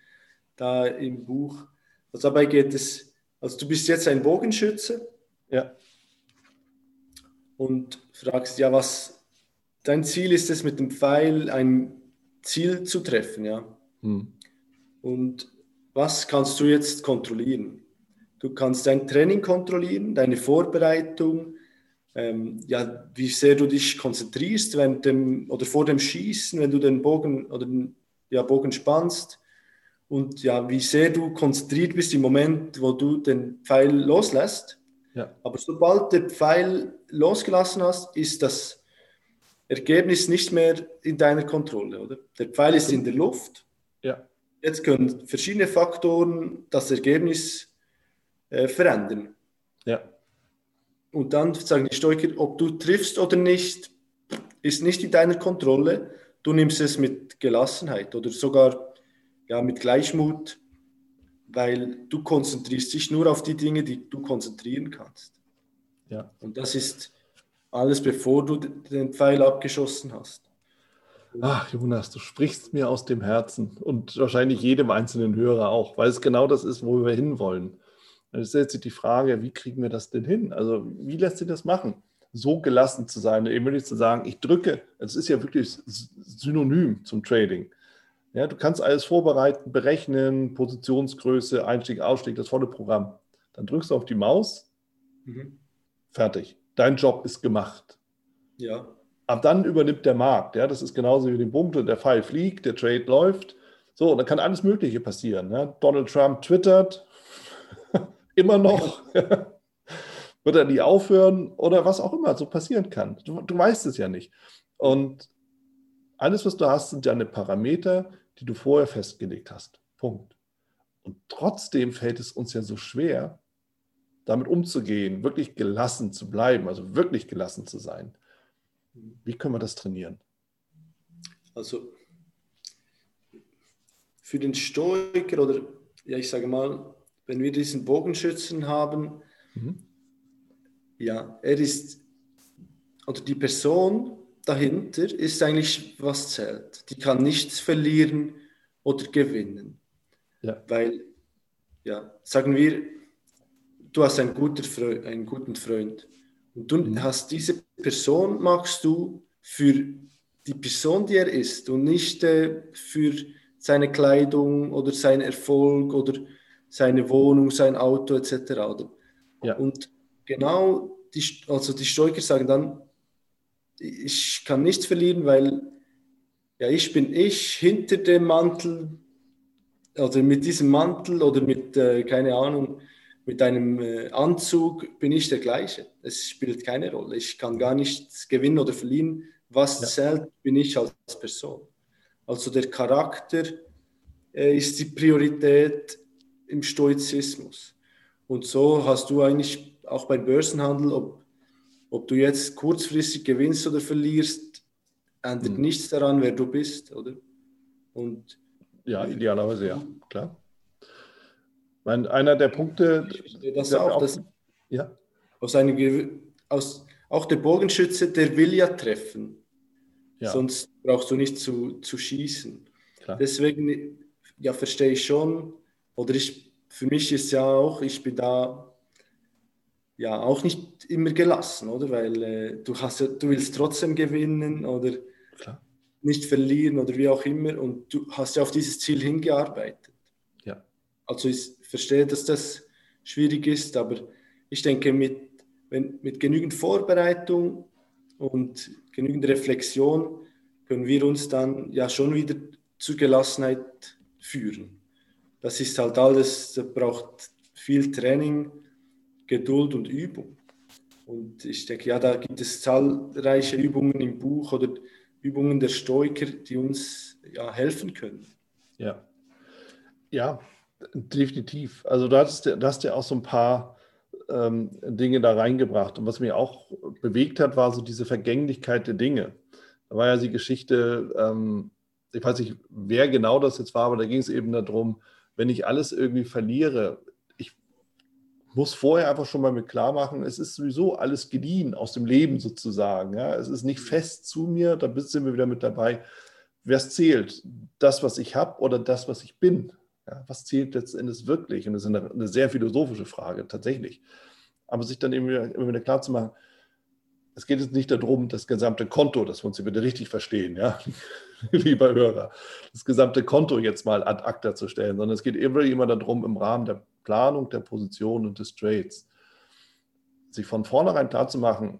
da im Buch. Also dabei geht es, also du bist jetzt ein Bogenschütze. Ja. Und fragst, ja, was dein Ziel ist es, mit dem Pfeil ein Ziel zu treffen, ja. Hm. Und was kannst du jetzt kontrollieren? Du kannst dein Training kontrollieren, deine Vorbereitung, ähm, ja, wie sehr du dich konzentrierst während dem oder vor dem Schießen, wenn du den Bogen oder den ja, Bogen spannst und ja, wie sehr du konzentriert bist im Moment, wo du den Pfeil loslässt. Ja. Aber sobald der Pfeil losgelassen hast, ist das Ergebnis nicht mehr in deiner Kontrolle, oder? Der Pfeil ist in der Luft. Ja. Jetzt können verschiedene Faktoren das Ergebnis äh, verändern. Und dann sagen die Stoiker, ob du triffst oder nicht, ist nicht in deiner Kontrolle. Du nimmst es mit Gelassenheit oder sogar ja, mit Gleichmut, weil du konzentrierst dich nur auf die Dinge, die du konzentrieren kannst. Ja. Und das ist alles, bevor du den Pfeil abgeschossen hast. Ach, Jonas, du sprichst mir aus dem Herzen und wahrscheinlich jedem einzelnen Hörer auch, weil es genau das ist, wo wir hinwollen. Dann stellt sich die Frage, wie kriegen wir das denn hin? Also wie lässt sich das machen? So gelassen zu sein, eben wirklich zu sagen, ich drücke, es ist ja wirklich synonym zum Trading. Ja, du kannst alles vorbereiten, berechnen, Positionsgröße, Einstieg, Ausstieg, das volle Programm. Dann drückst du auf die Maus, mhm. fertig. Dein Job ist gemacht. Ja. Ab dann übernimmt der Markt. Ja, das ist genauso wie den Punkt, der Pfeil fliegt, der Trade läuft. So, und dann kann alles Mögliche passieren. Ja. Donald Trump twittert, immer noch. Wird er nie aufhören oder was auch immer so passieren kann. Du, du weißt es ja nicht. Und alles, was du hast, sind deine Parameter, die du vorher festgelegt hast. Punkt. Und trotzdem fällt es uns ja so schwer, damit umzugehen, wirklich gelassen zu bleiben, also wirklich gelassen zu sein. Wie können wir das trainieren? Also für den Stoiker oder ja, ich sage mal, wenn wir diesen Bogenschützen haben, mhm. ja, er ist, oder die Person dahinter ist eigentlich, was zählt. Die kann nichts verlieren oder gewinnen. Ja. Weil, ja, sagen wir, du hast einen, guter Freund, einen guten Freund und du mhm. hast diese Person, magst du für die Person, die er ist und nicht äh, für seine Kleidung oder seinen Erfolg oder seine Wohnung, sein Auto etc. Oder? Ja. Und genau, die, also die Stoiker sagen dann, ich kann nichts verlieren, weil ja, ich bin ich hinter dem Mantel, also mit diesem Mantel oder mit, äh, keine Ahnung, mit einem äh, Anzug bin ich der gleiche. Es spielt keine Rolle. Ich kann gar nichts gewinnen oder verlieren. Was ja. zählt, bin ich als Person. Also der Charakter äh, ist die Priorität im Stoizismus. Und so hast du eigentlich auch beim Börsenhandel, ob, ob du jetzt kurzfristig gewinnst oder verlierst, ändert mhm. nichts daran, wer du bist, oder? Und ja, idealerweise ja, klar. Mein, einer der Punkte. Das auch, auch dass, ja. aus einem, aus, auch der Bogenschütze, der will ja treffen. Ja. Sonst brauchst du nicht zu, zu schießen. Klar. Deswegen ja, verstehe ich schon. Oder ich, für mich ist ja auch, ich bin da ja auch nicht immer gelassen, oder? Weil äh, du, hast, du willst trotzdem gewinnen oder Klar. nicht verlieren oder wie auch immer. Und du hast ja auf dieses Ziel hingearbeitet. Ja. Also ich verstehe, dass das schwierig ist, aber ich denke, mit, wenn, mit genügend Vorbereitung und genügend Reflexion können wir uns dann ja schon wieder zur Gelassenheit führen. Das ist halt alles, das braucht viel Training, Geduld und Übung. Und ich denke, ja, da gibt es zahlreiche Übungen im Buch oder Übungen der Stoiker, die uns ja, helfen können. Ja. Ja, definitiv. Also du hast, du hast ja auch so ein paar ähm, Dinge da reingebracht. Und was mich auch bewegt hat, war so diese Vergänglichkeit der Dinge. Da war ja die Geschichte, ähm, ich weiß nicht, wer genau das jetzt war, aber da ging es eben darum, wenn ich alles irgendwie verliere, ich muss vorher einfach schon mal mit klar machen, es ist sowieso alles geliehen aus dem Leben sozusagen. Ja? Es ist nicht fest zu mir, da sind wir wieder mit dabei. Es zählt? Das, was ich habe oder das, was ich bin? Ja? Was zählt letztendlich wirklich? Und das ist eine, eine, sehr philosophische Frage, tatsächlich. Aber sich dann eben wieder, immer wieder klar zu machen, es geht jetzt nicht darum, das gesamte Konto, dass wir uns hier bitte richtig verstehen, ja, lieber Hörer, das gesamte Konto jetzt mal ad acta zu stellen, sondern es geht immer, darum, im Rahmen der Planung der Position und des Trades, sich von vornherein klar zu machen,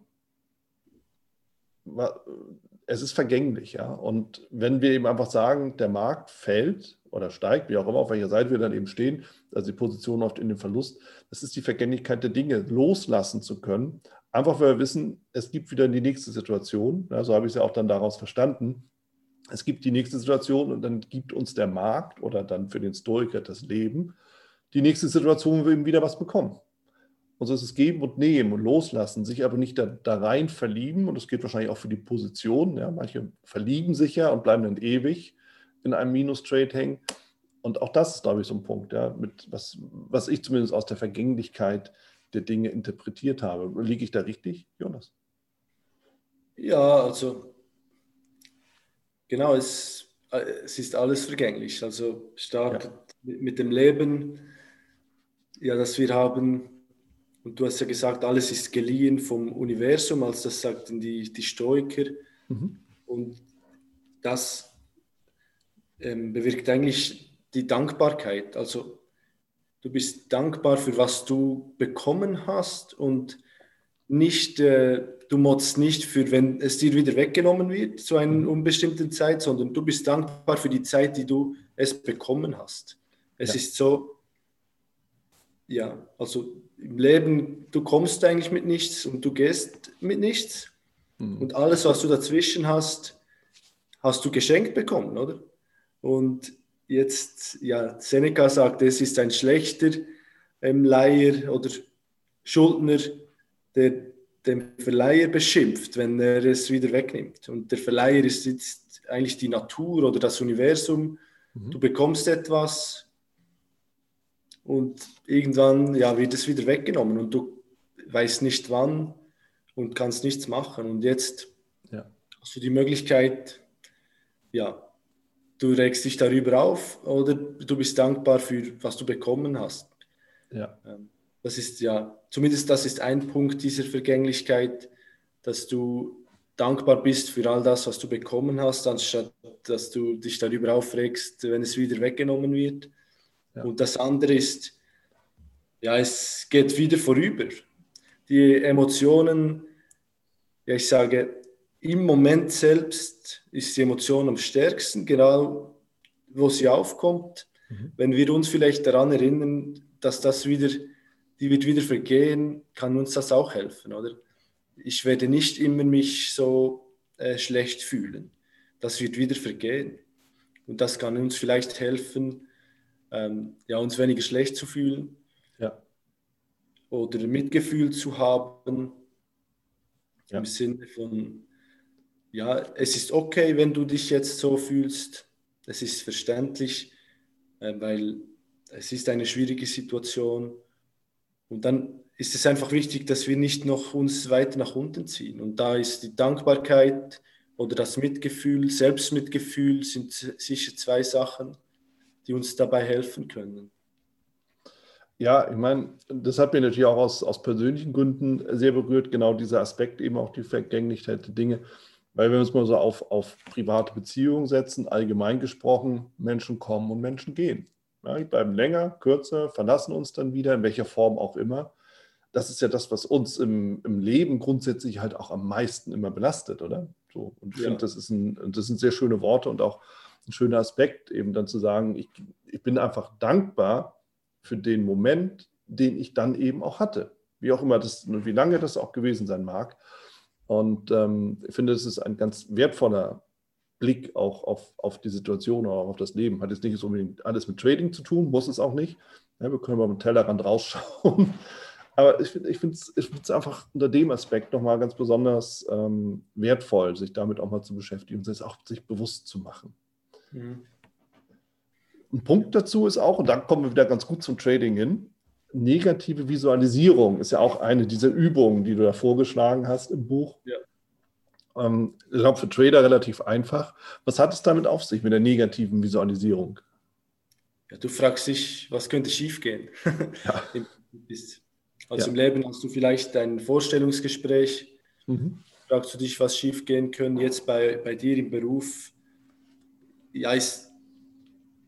es ist vergänglich, ja. Und wenn wir eben einfach sagen, der Markt fällt oder steigt, wie auch immer, auf welcher Seite wir dann eben stehen, also die Position oft in den Verlust, das ist die Vergänglichkeit der Dinge, loslassen zu können, Einfach weil wir wissen, es gibt wieder die nächste Situation. Ja, so habe ich es ja auch dann daraus verstanden. Es gibt die nächste Situation und dann gibt uns der Markt oder dann für den Stoiker das Leben die nächste Situation, wo wir eben wieder was bekommen. Und so ist es geben und nehmen und loslassen, sich aber nicht da, da rein verlieben. Und das geht wahrscheinlich auch für die Position. Ja, manche verlieben sich ja und bleiben dann ewig in einem Minus-Trade hängen. Und auch das ist, glaube ich, so ein Punkt, ja, mit was, was ich zumindest aus der Vergänglichkeit der Dinge interpretiert habe. Liege ich da richtig, Jonas? Ja, also genau, es, es ist alles vergänglich. Also startet ja. mit dem Leben, ja, das wir haben. Und du hast ja gesagt, alles ist geliehen vom Universum, als das sagten die, die Stoiker. Mhm. Und das ähm, bewirkt eigentlich die Dankbarkeit. Also Du bist dankbar für was du bekommen hast und nicht, äh, du motzt nicht für, wenn es dir wieder weggenommen wird zu einer mhm. unbestimmten Zeit, sondern du bist dankbar für die Zeit, die du es bekommen hast. Es ja. ist so, ja, also im Leben, du kommst eigentlich mit nichts und du gehst mit nichts. Mhm. Und alles, was du dazwischen hast, hast du geschenkt bekommen, oder? Und jetzt, ja, Seneca sagt, es ist ein schlechter ähm, Leiher oder Schuldner, der den Verleiher beschimpft, wenn er es wieder wegnimmt. Und der Verleiher ist jetzt eigentlich die Natur oder das Universum. Mhm. Du bekommst etwas und irgendwann ja, wird es wieder weggenommen und du weißt nicht wann und kannst nichts machen. Und jetzt ja. hast du die Möglichkeit, ja, du regst dich darüber auf oder du bist dankbar für, was du bekommen hast. Ja. Ähm, das ist ja, zumindest das ist ein Punkt dieser Vergänglichkeit, dass du dankbar bist für all das, was du bekommen hast, anstatt dass du dich darüber aufregst, wenn es wieder weggenommen wird. Ja. Und das andere ist, ja, es geht wieder vorüber. Die Emotionen, ja, ich sage, im Moment selbst ist die Emotion am stärksten, genau wo sie aufkommt. Mhm. Wenn wir uns vielleicht daran erinnern, dass das wieder, die wird wieder vergehen, kann uns das auch helfen, oder? Ich werde nicht immer mich so äh, schlecht fühlen. Das wird wieder vergehen. Und das kann uns vielleicht helfen, ähm, ja, uns weniger schlecht zu fühlen. Ja. Oder Mitgefühl zu haben. Ja. Im Sinne von, ja, es ist okay, wenn du dich jetzt so fühlst. Es ist verständlich, äh, weil es ist eine schwierige Situation. Und dann ist es einfach wichtig, dass wir nicht noch uns weiter nach unten ziehen. Und da ist die Dankbarkeit oder das Mitgefühl, Selbstmitgefühl sind sicher zwei Sachen, die uns dabei helfen können. Ja, ich meine, das hat mich natürlich auch aus, aus persönlichen Gründen sehr berührt, genau dieser Aspekt, eben auch die Vergänglichkeit der Dinge. Weil wenn wir uns mal so auf, auf private Beziehungen setzen, allgemein gesprochen, Menschen kommen und Menschen gehen. Ja, die bleiben länger, kürzer, verlassen uns dann wieder, in welcher Form auch immer. Das ist ja das, was uns im, im Leben grundsätzlich halt auch am meisten immer belastet, oder? So, und ich ja. finde, das, ist ein, das sind sehr schöne Worte und auch ein schöner Aspekt, eben dann zu sagen, ich, ich bin einfach dankbar für den Moment, den ich dann eben auch hatte. Wie auch immer das, wie lange das auch gewesen sein mag. Und ähm, ich finde, es ist ein ganz wertvoller Blick auch auf, auf die Situation oder auch auf das Leben. Hat jetzt nicht unbedingt alles mit Trading zu tun, muss es auch nicht. Ja, wir können mal mit dem Tellerrand rausschauen. Aber ich, ich finde es einfach unter dem Aspekt nochmal ganz besonders ähm, wertvoll, sich damit auch mal zu beschäftigen und sich auch sich bewusst zu machen. Mhm. Ein Punkt dazu ist auch, und da kommen wir wieder ganz gut zum Trading hin, negative Visualisierung ist ja auch eine dieser Übungen, die du da vorgeschlagen hast im Buch. Ja. Ähm, ich glaube, für Trader relativ einfach. Was hat es damit auf sich mit der negativen Visualisierung? Ja, du fragst dich, was könnte schiefgehen? Ja. also ja. im Leben hast du vielleicht ein Vorstellungsgespräch, mhm. fragst du dich, was schiefgehen könnte. Jetzt bei, bei dir im Beruf, ja, ist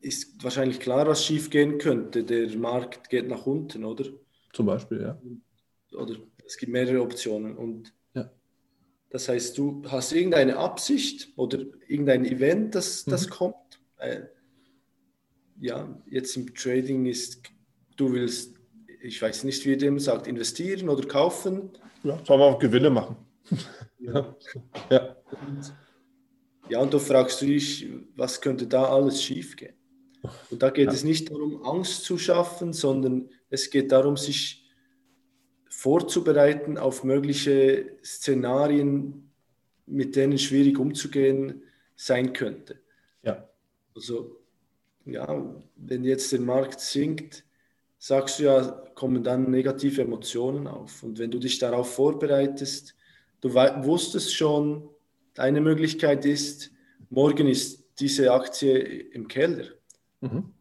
ist wahrscheinlich klar, was schief gehen könnte. Der Markt geht nach unten, oder? Zum Beispiel, ja. Oder es gibt mehrere Optionen. Und ja. das heißt, du hast irgendeine Absicht oder irgendein Event, das, das mhm. kommt. Äh, ja, jetzt im Trading ist, du willst, ich weiß nicht, wie dem sagt, investieren oder kaufen. Ja, sollen wir auch Gewinne machen. Ja. ja. Und, ja, und du fragst dich, was könnte da alles schief gehen? Und da geht ja. es nicht darum, Angst zu schaffen, sondern es geht darum, sich vorzubereiten auf mögliche Szenarien, mit denen schwierig umzugehen sein könnte. Ja. Also, ja, wenn jetzt der Markt sinkt, sagst du ja, kommen dann negative Emotionen auf. Und wenn du dich darauf vorbereitest, du wusstest schon, eine Möglichkeit ist, morgen ist diese Aktie im Keller. Mhm.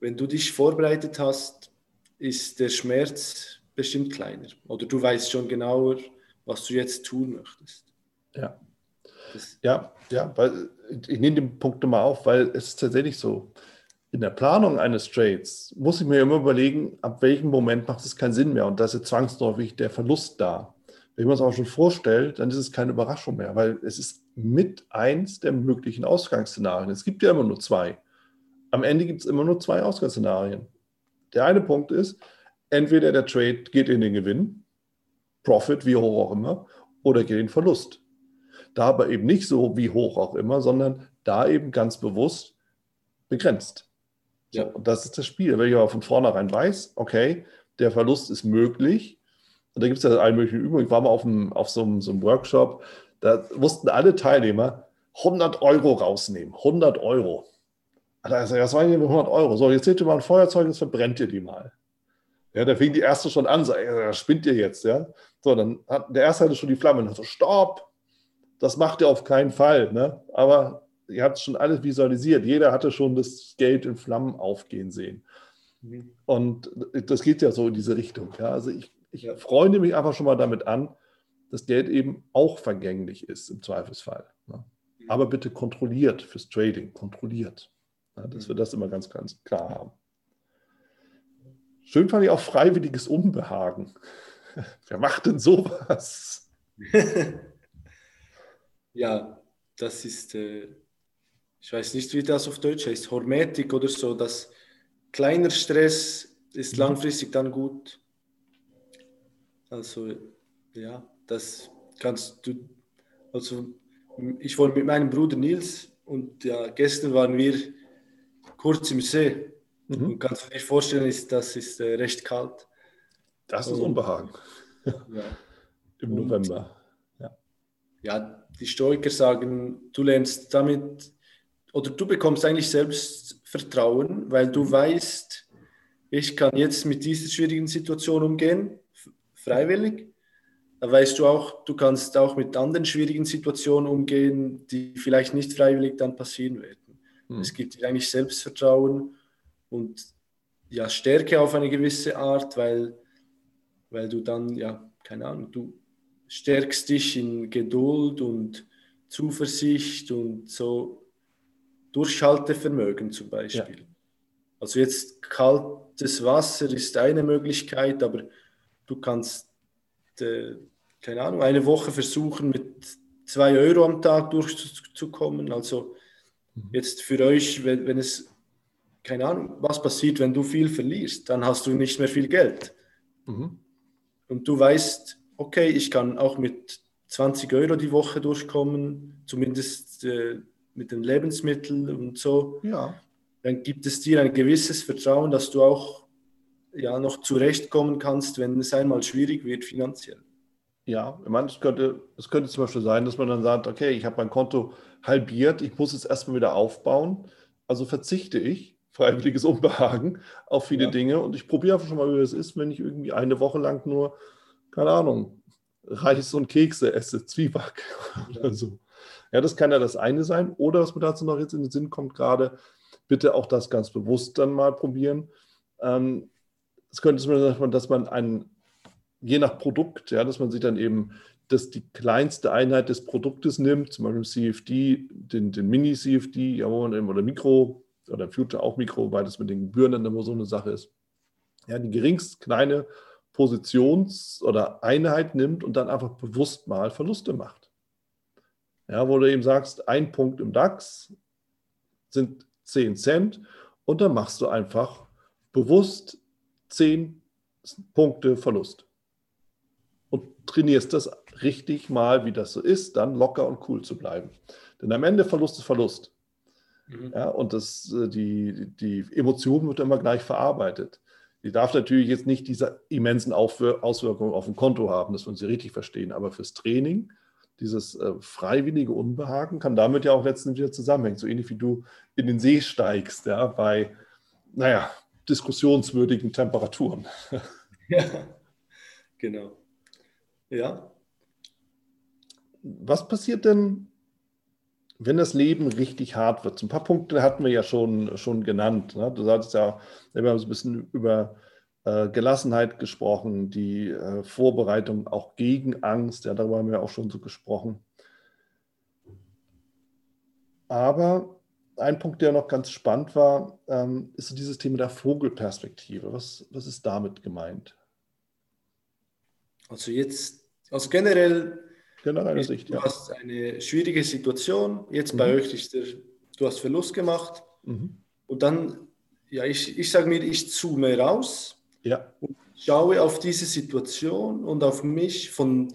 Wenn du dich vorbereitet hast, ist der Schmerz bestimmt kleiner. Oder du weißt schon genauer, was du jetzt tun möchtest. Ja. Das ja, ja, weil ich nehme den Punkt nochmal auf, weil es ist tatsächlich so. In der Planung eines Trades muss ich mir immer überlegen, ab welchem Moment macht es keinen Sinn mehr. Und da ist jetzt zwangsläufig der Verlust da. Wenn man es auch schon vorstellt, dann ist es keine Überraschung mehr, weil es ist mit eins der möglichen Ausgangsszenarien. Es gibt ja immer nur zwei am Ende gibt es immer nur zwei Ausgangsszenarien. Der eine Punkt ist, entweder der Trade geht in den Gewinn, Profit, wie hoch auch immer, oder geht in den Verlust. Da aber eben nicht so wie hoch auch immer, sondern da eben ganz bewusst begrenzt. Ja. und das ist das Spiel. Wenn ich aber von vornherein weiß, okay, der Verlust ist möglich, und da gibt es ja alle möglichen Übungen. Ich war mal auf, einem, auf so, einem, so einem Workshop, da mussten alle Teilnehmer 100 Euro rausnehmen. 100 Euro. Also, das waren 100 Euro. So, jetzt seht ihr mal ein Feuerzeug, jetzt verbrennt ihr die mal. Ja, da fing die erste schon an, so, ey, spinnt ihr jetzt, ja. So, dann hat der erste hatte schon die Flamme und so, stopp, das macht ihr auf keinen Fall, ne? Aber ihr habt schon alles visualisiert. Jeder hatte schon das Geld in Flammen aufgehen sehen. Mhm. Und das geht ja so in diese Richtung. Ja? Also ich, ich freue mich einfach schon mal damit an, dass Geld eben auch vergänglich ist im Zweifelsfall. Ne? Aber bitte kontrolliert fürs Trading, kontrolliert. Ja, dass wir das immer ganz, ganz klar haben. Schön fand ich auch freiwilliges Unbehagen. Wer macht denn sowas? ja, das ist, äh, ich weiß nicht, wie das auf Deutsch heißt, Hormetik oder so, dass kleiner Stress ist mhm. langfristig dann gut. Also, ja, das kannst du, also ich war mit meinem Bruder Nils und ja, gestern waren wir kurz im See. Mhm. Und kannst du dir vorstellen, ist, das ist äh, recht kalt. Das ist Unbehagen. Ja. Im und, November. Ja. ja, die Stoiker sagen, du lernst damit oder du bekommst eigentlich Selbstvertrauen, weil du mhm. weißt, ich kann jetzt mit dieser schwierigen Situation umgehen, freiwillig. Da weißt du auch, du kannst auch mit anderen schwierigen Situationen umgehen, die vielleicht nicht freiwillig dann passieren werden. Mhm. Es gibt dir eigentlich Selbstvertrauen und ja, Stärke auf eine gewisse Art, weil, weil du dann, ja, keine Ahnung, du stärkst dich in Geduld und Zuversicht und so Durchhaltevermögen zum Beispiel. Ja. Also jetzt kaltes Wasser ist eine Möglichkeit, aber du kannst, äh, keine Ahnung, eine Woche versuchen, mit zwei Euro am Tag durchzukommen. Also. Jetzt für euch, wenn, wenn es, keine Ahnung, was passiert, wenn du viel verlierst, dann hast du nicht mehr viel Geld. Mhm. Und du weißt, okay, ich kann auch mit 20 Euro die Woche durchkommen, zumindest äh, mit den Lebensmitteln und so. Ja. Dann gibt es dir ein gewisses Vertrauen, dass du auch ja, noch zurechtkommen kannst, wenn es einmal schwierig wird finanziell. Ja, ich meine, es könnte, es könnte zum Beispiel sein, dass man dann sagt, okay, ich habe mein Konto halbiert, ich muss es erstmal wieder aufbauen, also verzichte ich, freiwilliges Unbehagen, auf viele ja. Dinge und ich probiere einfach schon mal, wie es ist, wenn ich irgendwie eine Woche lang nur keine Ahnung, Reis und Kekse esse, Zwieback oder so. Ja, das kann ja das eine sein. Oder was mir dazu noch jetzt in den Sinn kommt, gerade, bitte auch das ganz bewusst dann mal probieren. Ähm, es könnte sein, dass man einen, je nach Produkt, ja, dass man sich dann eben das die kleinste Einheit des Produktes nimmt, zum Beispiel CFD, den, den Mini-CFD, ja, oder Mikro oder Future auch Mikro, weil das mit den Gebühren dann immer so eine Sache ist. Ja, die geringst kleine Positions- oder Einheit nimmt und dann einfach bewusst mal Verluste macht. Ja, wo du eben sagst, ein Punkt im DAX sind 10 Cent und dann machst du einfach bewusst 10 Punkte Verlust. Und trainierst das richtig mal, wie das so ist, dann locker und cool zu bleiben. Denn am Ende Verlust ist Verlust. Mhm. Ja, und das, äh, die, die Emotion wird immer gleich verarbeitet. Die darf natürlich jetzt nicht diese immensen Auswirkungen auf ein Konto haben, dass wir uns sie richtig verstehen, aber fürs Training, dieses äh, freiwillige Unbehagen kann damit ja auch letztendlich wieder zusammenhängen, so ähnlich wie du in den See steigst, ja, bei, naja, diskussionswürdigen Temperaturen. Ja, genau. Ja. Was passiert denn, wenn das Leben richtig hart wird, so ein paar Punkte hatten wir ja schon, schon genannt. Ne? Du sagtest ja, wir haben ein bisschen über äh, Gelassenheit gesprochen, die äh, Vorbereitung auch gegen Angst, ja, darüber haben wir auch schon so gesprochen. Aber ein Punkt, der noch ganz spannend war, ähm, ist so dieses Thema der Vogelperspektive. Was, was ist damit gemeint? Also jetzt, also generell Generelle Sicht, du ja. hast eine schwierige Situation. Jetzt mhm. bei euch ist der, du hast Verlust gemacht. Mhm. Und dann, ja, ich, ich sage mir, ich zoome raus ja. und schaue auf diese Situation und auf mich von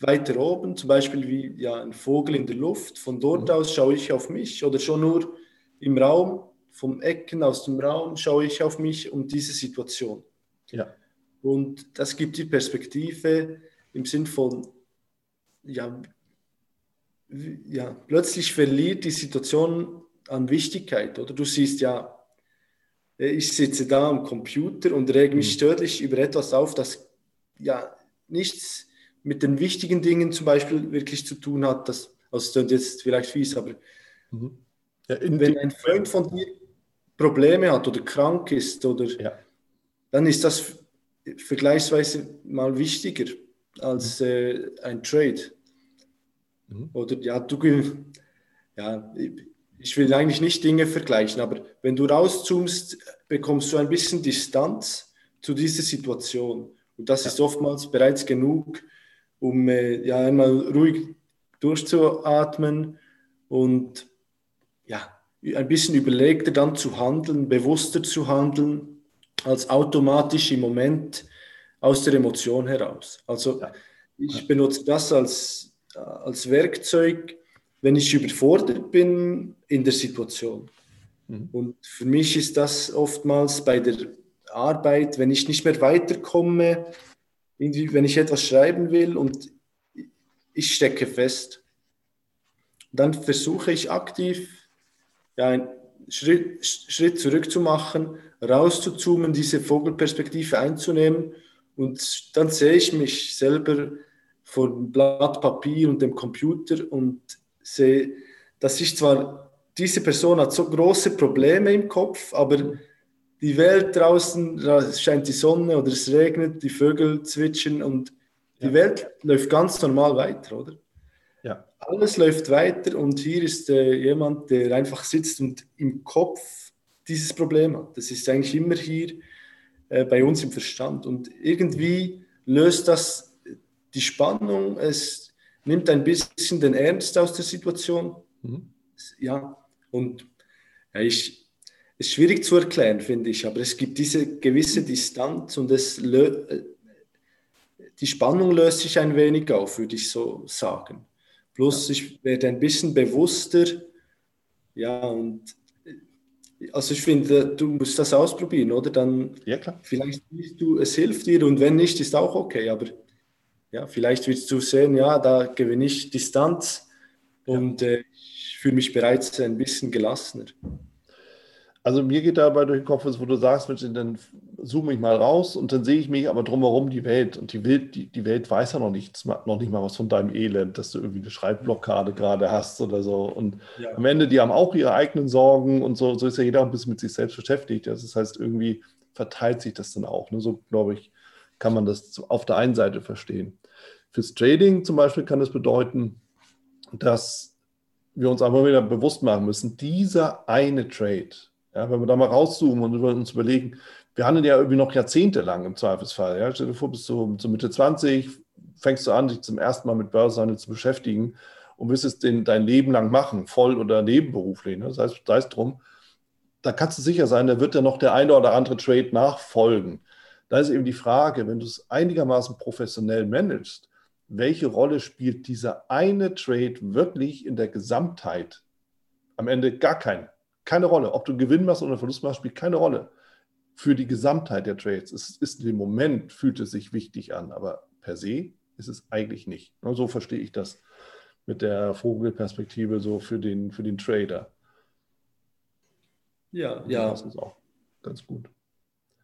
weiter oben, zum Beispiel wie ja, ein Vogel in der Luft. Von dort mhm. aus schaue ich auf mich oder schon nur im Raum, vom Ecken aus dem Raum schaue ich auf mich und diese Situation. Ja. Und das gibt die Perspektive im Sinn von, ja, ja, plötzlich verliert die Situation an Wichtigkeit. Oder du siehst ja, ich sitze da am Computer und rege mich mhm. störlich über etwas auf, das ja nichts mit den wichtigen Dingen zum Beispiel wirklich zu tun hat. Das, also das ist jetzt vielleicht fies, aber mhm. Ja, Wenn ein Freund von dir Probleme hat oder krank ist, oder, ja. dann ist das vergleichsweise mal wichtiger als mhm. äh, ein Trade. Mhm. Oder ja, du, ja, ich will eigentlich nicht Dinge vergleichen, aber wenn du rauszoomst, bekommst du ein bisschen Distanz zu dieser Situation. Und das ja. ist oftmals bereits genug, um äh, ja einmal ruhig durchzuatmen und ja, ein bisschen überlegter dann zu handeln, bewusster zu handeln, als automatisch im Moment aus der Emotion heraus. Also ja. ich benutze das als, als Werkzeug, wenn ich überfordert bin in der Situation. Mhm. Und für mich ist das oftmals bei der Arbeit, wenn ich nicht mehr weiterkomme, wenn ich etwas schreiben will und ich stecke fest, dann versuche ich aktiv ja, einen Schritt, Schritt zurück zu machen, rauszuzoomen, diese Vogelperspektive einzunehmen und dann sehe ich mich selber vor dem Blatt Papier und dem Computer und sehe, dass ich zwar, diese Person hat so große Probleme im Kopf, aber die Welt draußen, da scheint die Sonne oder es regnet, die Vögel zwitschern und die ja. Welt läuft ganz normal weiter, oder? Ja. Alles läuft weiter und hier ist äh, jemand, der einfach sitzt und im Kopf dieses Problem hat. Das ist eigentlich immer hier äh, bei uns im Verstand und irgendwie löst das die Spannung, es nimmt ein bisschen den Ernst aus der Situation. Mhm. Ja, und ja, ich, ist schwierig zu erklären, finde ich, aber es gibt diese gewisse Distanz und es äh, die Spannung löst sich ein wenig auf, würde ich so sagen. Plus ich werde ein bisschen bewusster, ja, und äh, also ich finde, du musst das ausprobieren, oder? Dann ja, klar. vielleicht siehst du, es hilft dir und wenn nicht, ist auch okay, aber ja, vielleicht wirst du sehen, ja, da gewinne ich Distanz und ja. äh, ich fühle mich bereits ein bisschen gelassener. Also mir geht dabei durch den Kopf, wo du sagst, Mensch, dann zoome ich mal raus und dann sehe ich mich aber drumherum die Welt. Und die Welt, die, die Welt weiß ja noch nichts, noch nicht mal was von deinem Elend, dass du irgendwie eine Schreibblockade gerade hast oder so. Und ja. am Ende, die haben auch ihre eigenen Sorgen und so, so ist ja jeder ein bisschen mit sich selbst beschäftigt. Das heißt, irgendwie verteilt sich das dann auch. Ne? So, glaube ich, kann man das auf der einen Seite verstehen. Fürs Trading zum Beispiel kann das bedeuten, dass wir uns einfach wieder bewusst machen müssen, dieser eine Trade, ja, wenn wir da mal rauszoomen und uns überlegen, wir handeln ja irgendwie noch jahrzehntelang im Zweifelsfall. Ja. Stell dir vor, bis zu, zu Mitte 20 fängst du an, dich zum ersten Mal mit Börsenhandel zu beschäftigen und wirst es den, dein Leben lang machen, voll oder nebenberuflich. Ne? Das heißt, sei es drum, da kannst du sicher sein, da wird ja noch der eine oder andere Trade nachfolgen. Da ist eben die Frage, wenn du es einigermaßen professionell managst, welche Rolle spielt dieser eine Trade wirklich in der Gesamtheit? Am Ende gar keine. Keine Rolle. Ob du Gewinn machst oder Verlust machst, spielt keine Rolle für die Gesamtheit der Trades. Es ist im Moment, fühlt es sich wichtig an, aber per se ist es eigentlich nicht. So verstehe ich das mit der Vogelperspektive so für den, für den Trader. Ja, ja. Das ist auch ganz gut.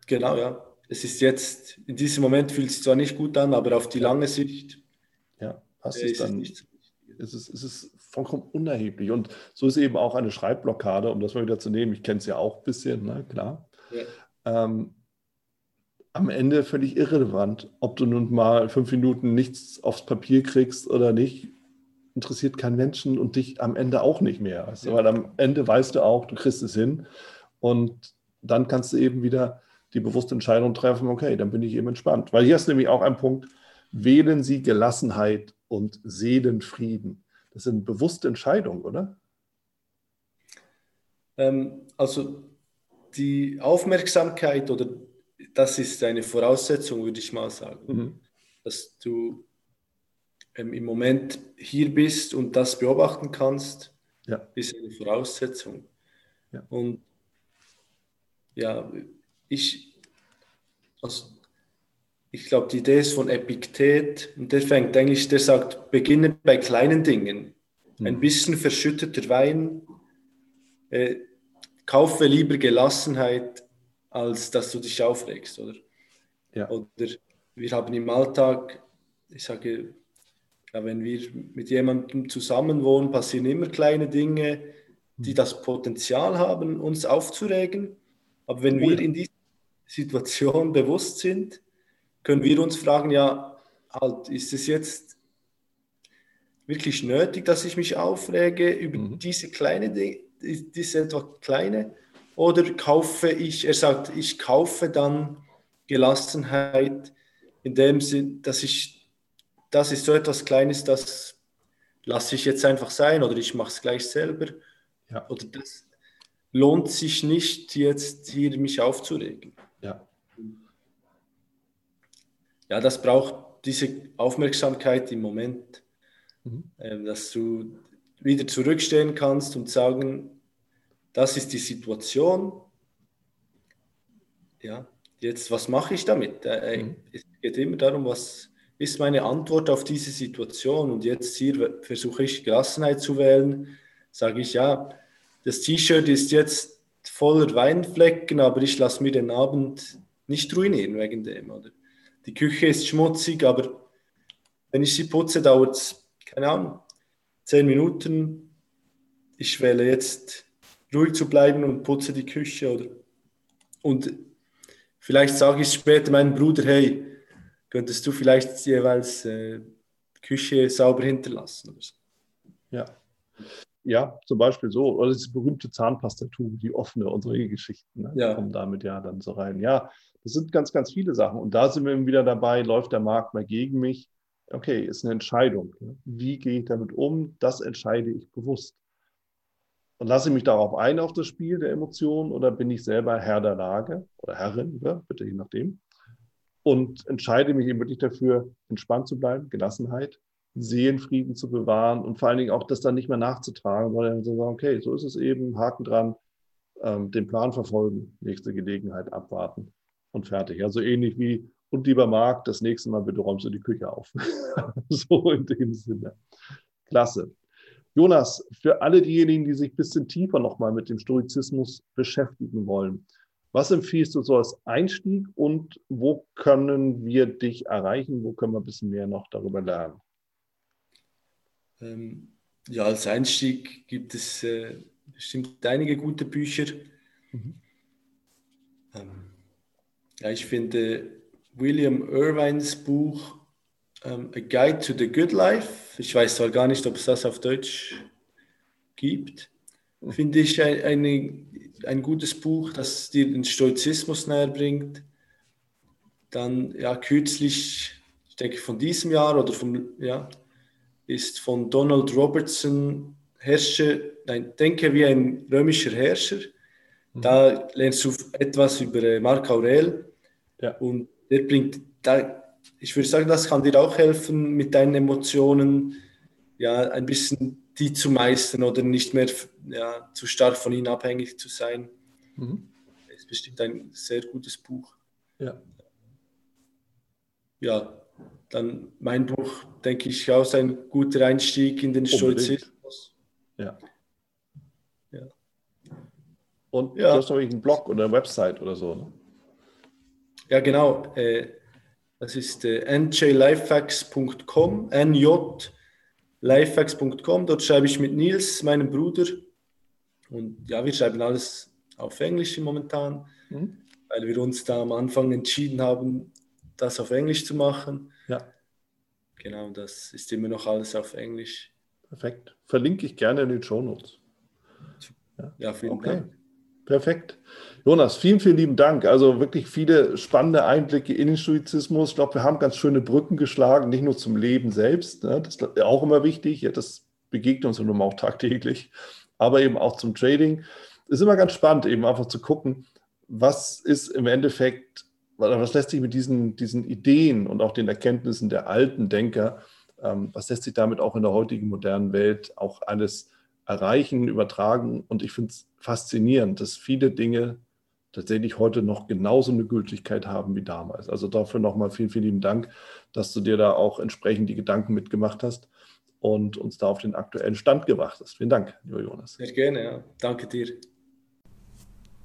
Genau, ja. Es ist jetzt, in diesem Moment fühlt es zwar nicht gut an, aber auf die lange Sicht. Ja, passt es dann. Nicht es ist, es ist vollkommen unerheblich. Und so ist eben auch eine Schreibblockade, um das mal wieder zu nehmen. Ich kenne es ja auch ein bisschen, ne? klar. Ja. Ähm, am Ende völlig irrelevant, ob du nun mal fünf Minuten nichts aufs Papier kriegst oder nicht, interessiert keinen Menschen und dich am Ende auch nicht mehr. Also, ja. Weil am Ende weißt du auch, du kriegst es hin und dann kannst du eben wieder die bewusste Entscheidung treffen, okay, dann bin ich eben entspannt. Weil hier ist nämlich auch ein Punkt, wählen Sie Gelassenheit und Seelenfrieden. Das sind bewusste Entscheidungen, oder? Ähm, also die Aufmerksamkeit oder das ist eine Voraussetzung, würde ich mal sagen, mhm. dass du ähm, im Moment hier bist und das beobachten kannst, ja. ist eine Voraussetzung. Ja. Und ja, ich, also ich glaube, die Idee ist von Epiktet und der fängt eigentlich, der sagt, beginne bei kleinen Dingen. Mhm. Ein bisschen verschütteter Wein, äh, kaufe lieber Gelassenheit, als dass du dich aufregst, oder? Ja. Oder wir haben im Alltag, ich sage, ja, wenn wir mit jemandem zusammenwohnen, passieren immer kleine Dinge, die hm. das Potenzial haben, uns aufzuregen. Aber wenn wir in dieser Situation bewusst sind, können wir uns fragen, ja, halt, ist es jetzt wirklich nötig, dass ich mich aufrege über mhm. diese kleine Dinge, diese etwa kleine, oder kaufe ich, er sagt, ich kaufe dann Gelassenheit in dem Sinn, dass ich, das ist so etwas Kleines, das lasse ich jetzt einfach sein oder ich mache es gleich selber. Ja. Oder das lohnt sich nicht, jetzt hier mich aufzuregen. Ja. Ja, das braucht diese Aufmerksamkeit im Moment, mhm. äh, dass du wieder zurückstehen kannst und sagen, das ist die Situation. Ja, jetzt, was mache ich damit? Äh, äh, mhm. Es geht immer darum, was ist meine Antwort auf diese Situation? Und jetzt hier versuche ich Gelassenheit zu wählen. Sage ich, ja, das T-Shirt ist jetzt voller Weinflecken, aber ich lasse mir den Abend nicht ruinieren wegen dem. Oder die Küche ist schmutzig, aber wenn ich sie putze, dauert es, keine Ahnung, zehn Minuten. Ich wähle jetzt ruhig zu bleiben und putze die Küche. Oder, und vielleicht sage ich später meinem Bruder, hey, könntest du vielleicht jeweils äh, Küche sauber hinterlassen? So. Ja. Ja, zum Beispiel so, oder das berühmte Zahnpastatube, die offene und solche Geschichten, ne? ja. kommen damit ja dann so rein. Ja, das sind ganz, ganz viele Sachen. Und da sind wir eben wieder dabei, läuft der Markt mal gegen mich? Okay, ist eine Entscheidung. Ne? Wie gehe ich damit um? Das entscheide ich bewusst. Und lasse ich mich darauf ein, auf das Spiel der Emotionen, oder bin ich selber Herr der Lage oder Herrin, ja, bitte je nachdem, und entscheide mich eben wirklich dafür, entspannt zu bleiben, Gelassenheit, Seelenfrieden zu bewahren und vor allen Dingen auch das dann nicht mehr nachzutragen, sondern zu sagen, okay, so ist es eben, Haken dran, ähm, den Plan verfolgen, nächste Gelegenheit abwarten und fertig. Also ähnlich wie, und lieber Marc, das nächste Mal bitte räumst du die Küche auf. so in dem Sinne. Klasse. Jonas, für alle diejenigen, die sich ein bisschen tiefer nochmal mit dem Stoizismus beschäftigen wollen, was empfiehlst du so als Einstieg und wo können wir dich erreichen? Wo können wir ein bisschen mehr noch darüber lernen? Ähm, ja, als Einstieg gibt es äh, bestimmt einige gute Bücher. Mhm. Ähm, ja, ich finde William Irvines Buch ähm, A Guide to the Good Life, ich weiß zwar gar nicht, ob es das auf Deutsch gibt, finde ich ein, eine, ein gutes Buch, das dir den Stoizismus näher bringt. Dann, ja, kürzlich, ich denke von diesem Jahr oder vom, ja, ist von Donald Robertson, Herrscher, nein, denke wie ein römischer Herrscher. Mhm. Da lernst du etwas über äh, Marc Aurel ja. und der bringt, da, ich würde sagen, das kann dir auch helfen, mit deinen Emotionen ja, ein bisschen die zu meistern oder nicht mehr ja, zu stark von ihnen abhängig zu sein. Mhm. Das ist bestimmt ein sehr gutes Buch. Ja. Ja, dann mein Buch, denke ich, auch ein guter Einstieg in den Stoizismus. Ja. ja. Und ja. du hast doch einen Blog oder eine Website oder so, ne? Ja, genau. Äh, das ist äh, njlifehacks.com, njlifehacks.com. Dort schreibe ich mit Nils, meinem Bruder. Und ja, wir schreiben alles auf Englisch momentan, mhm. weil wir uns da am Anfang entschieden haben, das auf Englisch zu machen. Ja. Genau, das ist immer noch alles auf Englisch. Perfekt. Verlinke ich gerne in den Show Notes. Ja, ja vielen okay. Dank. Perfekt. Jonas, vielen, vielen lieben Dank. Also wirklich viele spannende Einblicke in den Stoizismus. Ich glaube, wir haben ganz schöne Brücken geschlagen, nicht nur zum Leben selbst. Ne? Das ist auch immer wichtig. Ja, das begegnet uns nun auch tagtäglich, aber eben auch zum Trading. Es ist immer ganz spannend, eben einfach zu gucken, was ist im Endeffekt was lässt sich mit diesen, diesen Ideen und auch den Erkenntnissen der alten Denker, ähm, was lässt sich damit auch in der heutigen modernen Welt auch alles erreichen, übertragen? Und ich finde es faszinierend, dass viele Dinge tatsächlich heute noch genauso eine Gültigkeit haben wie damals. Also dafür nochmal vielen, vielen lieben Dank, dass du dir da auch entsprechend die Gedanken mitgemacht hast und uns da auf den aktuellen Stand gebracht hast. Vielen Dank, lieber Jonas. Sehr gerne, ja. Danke dir.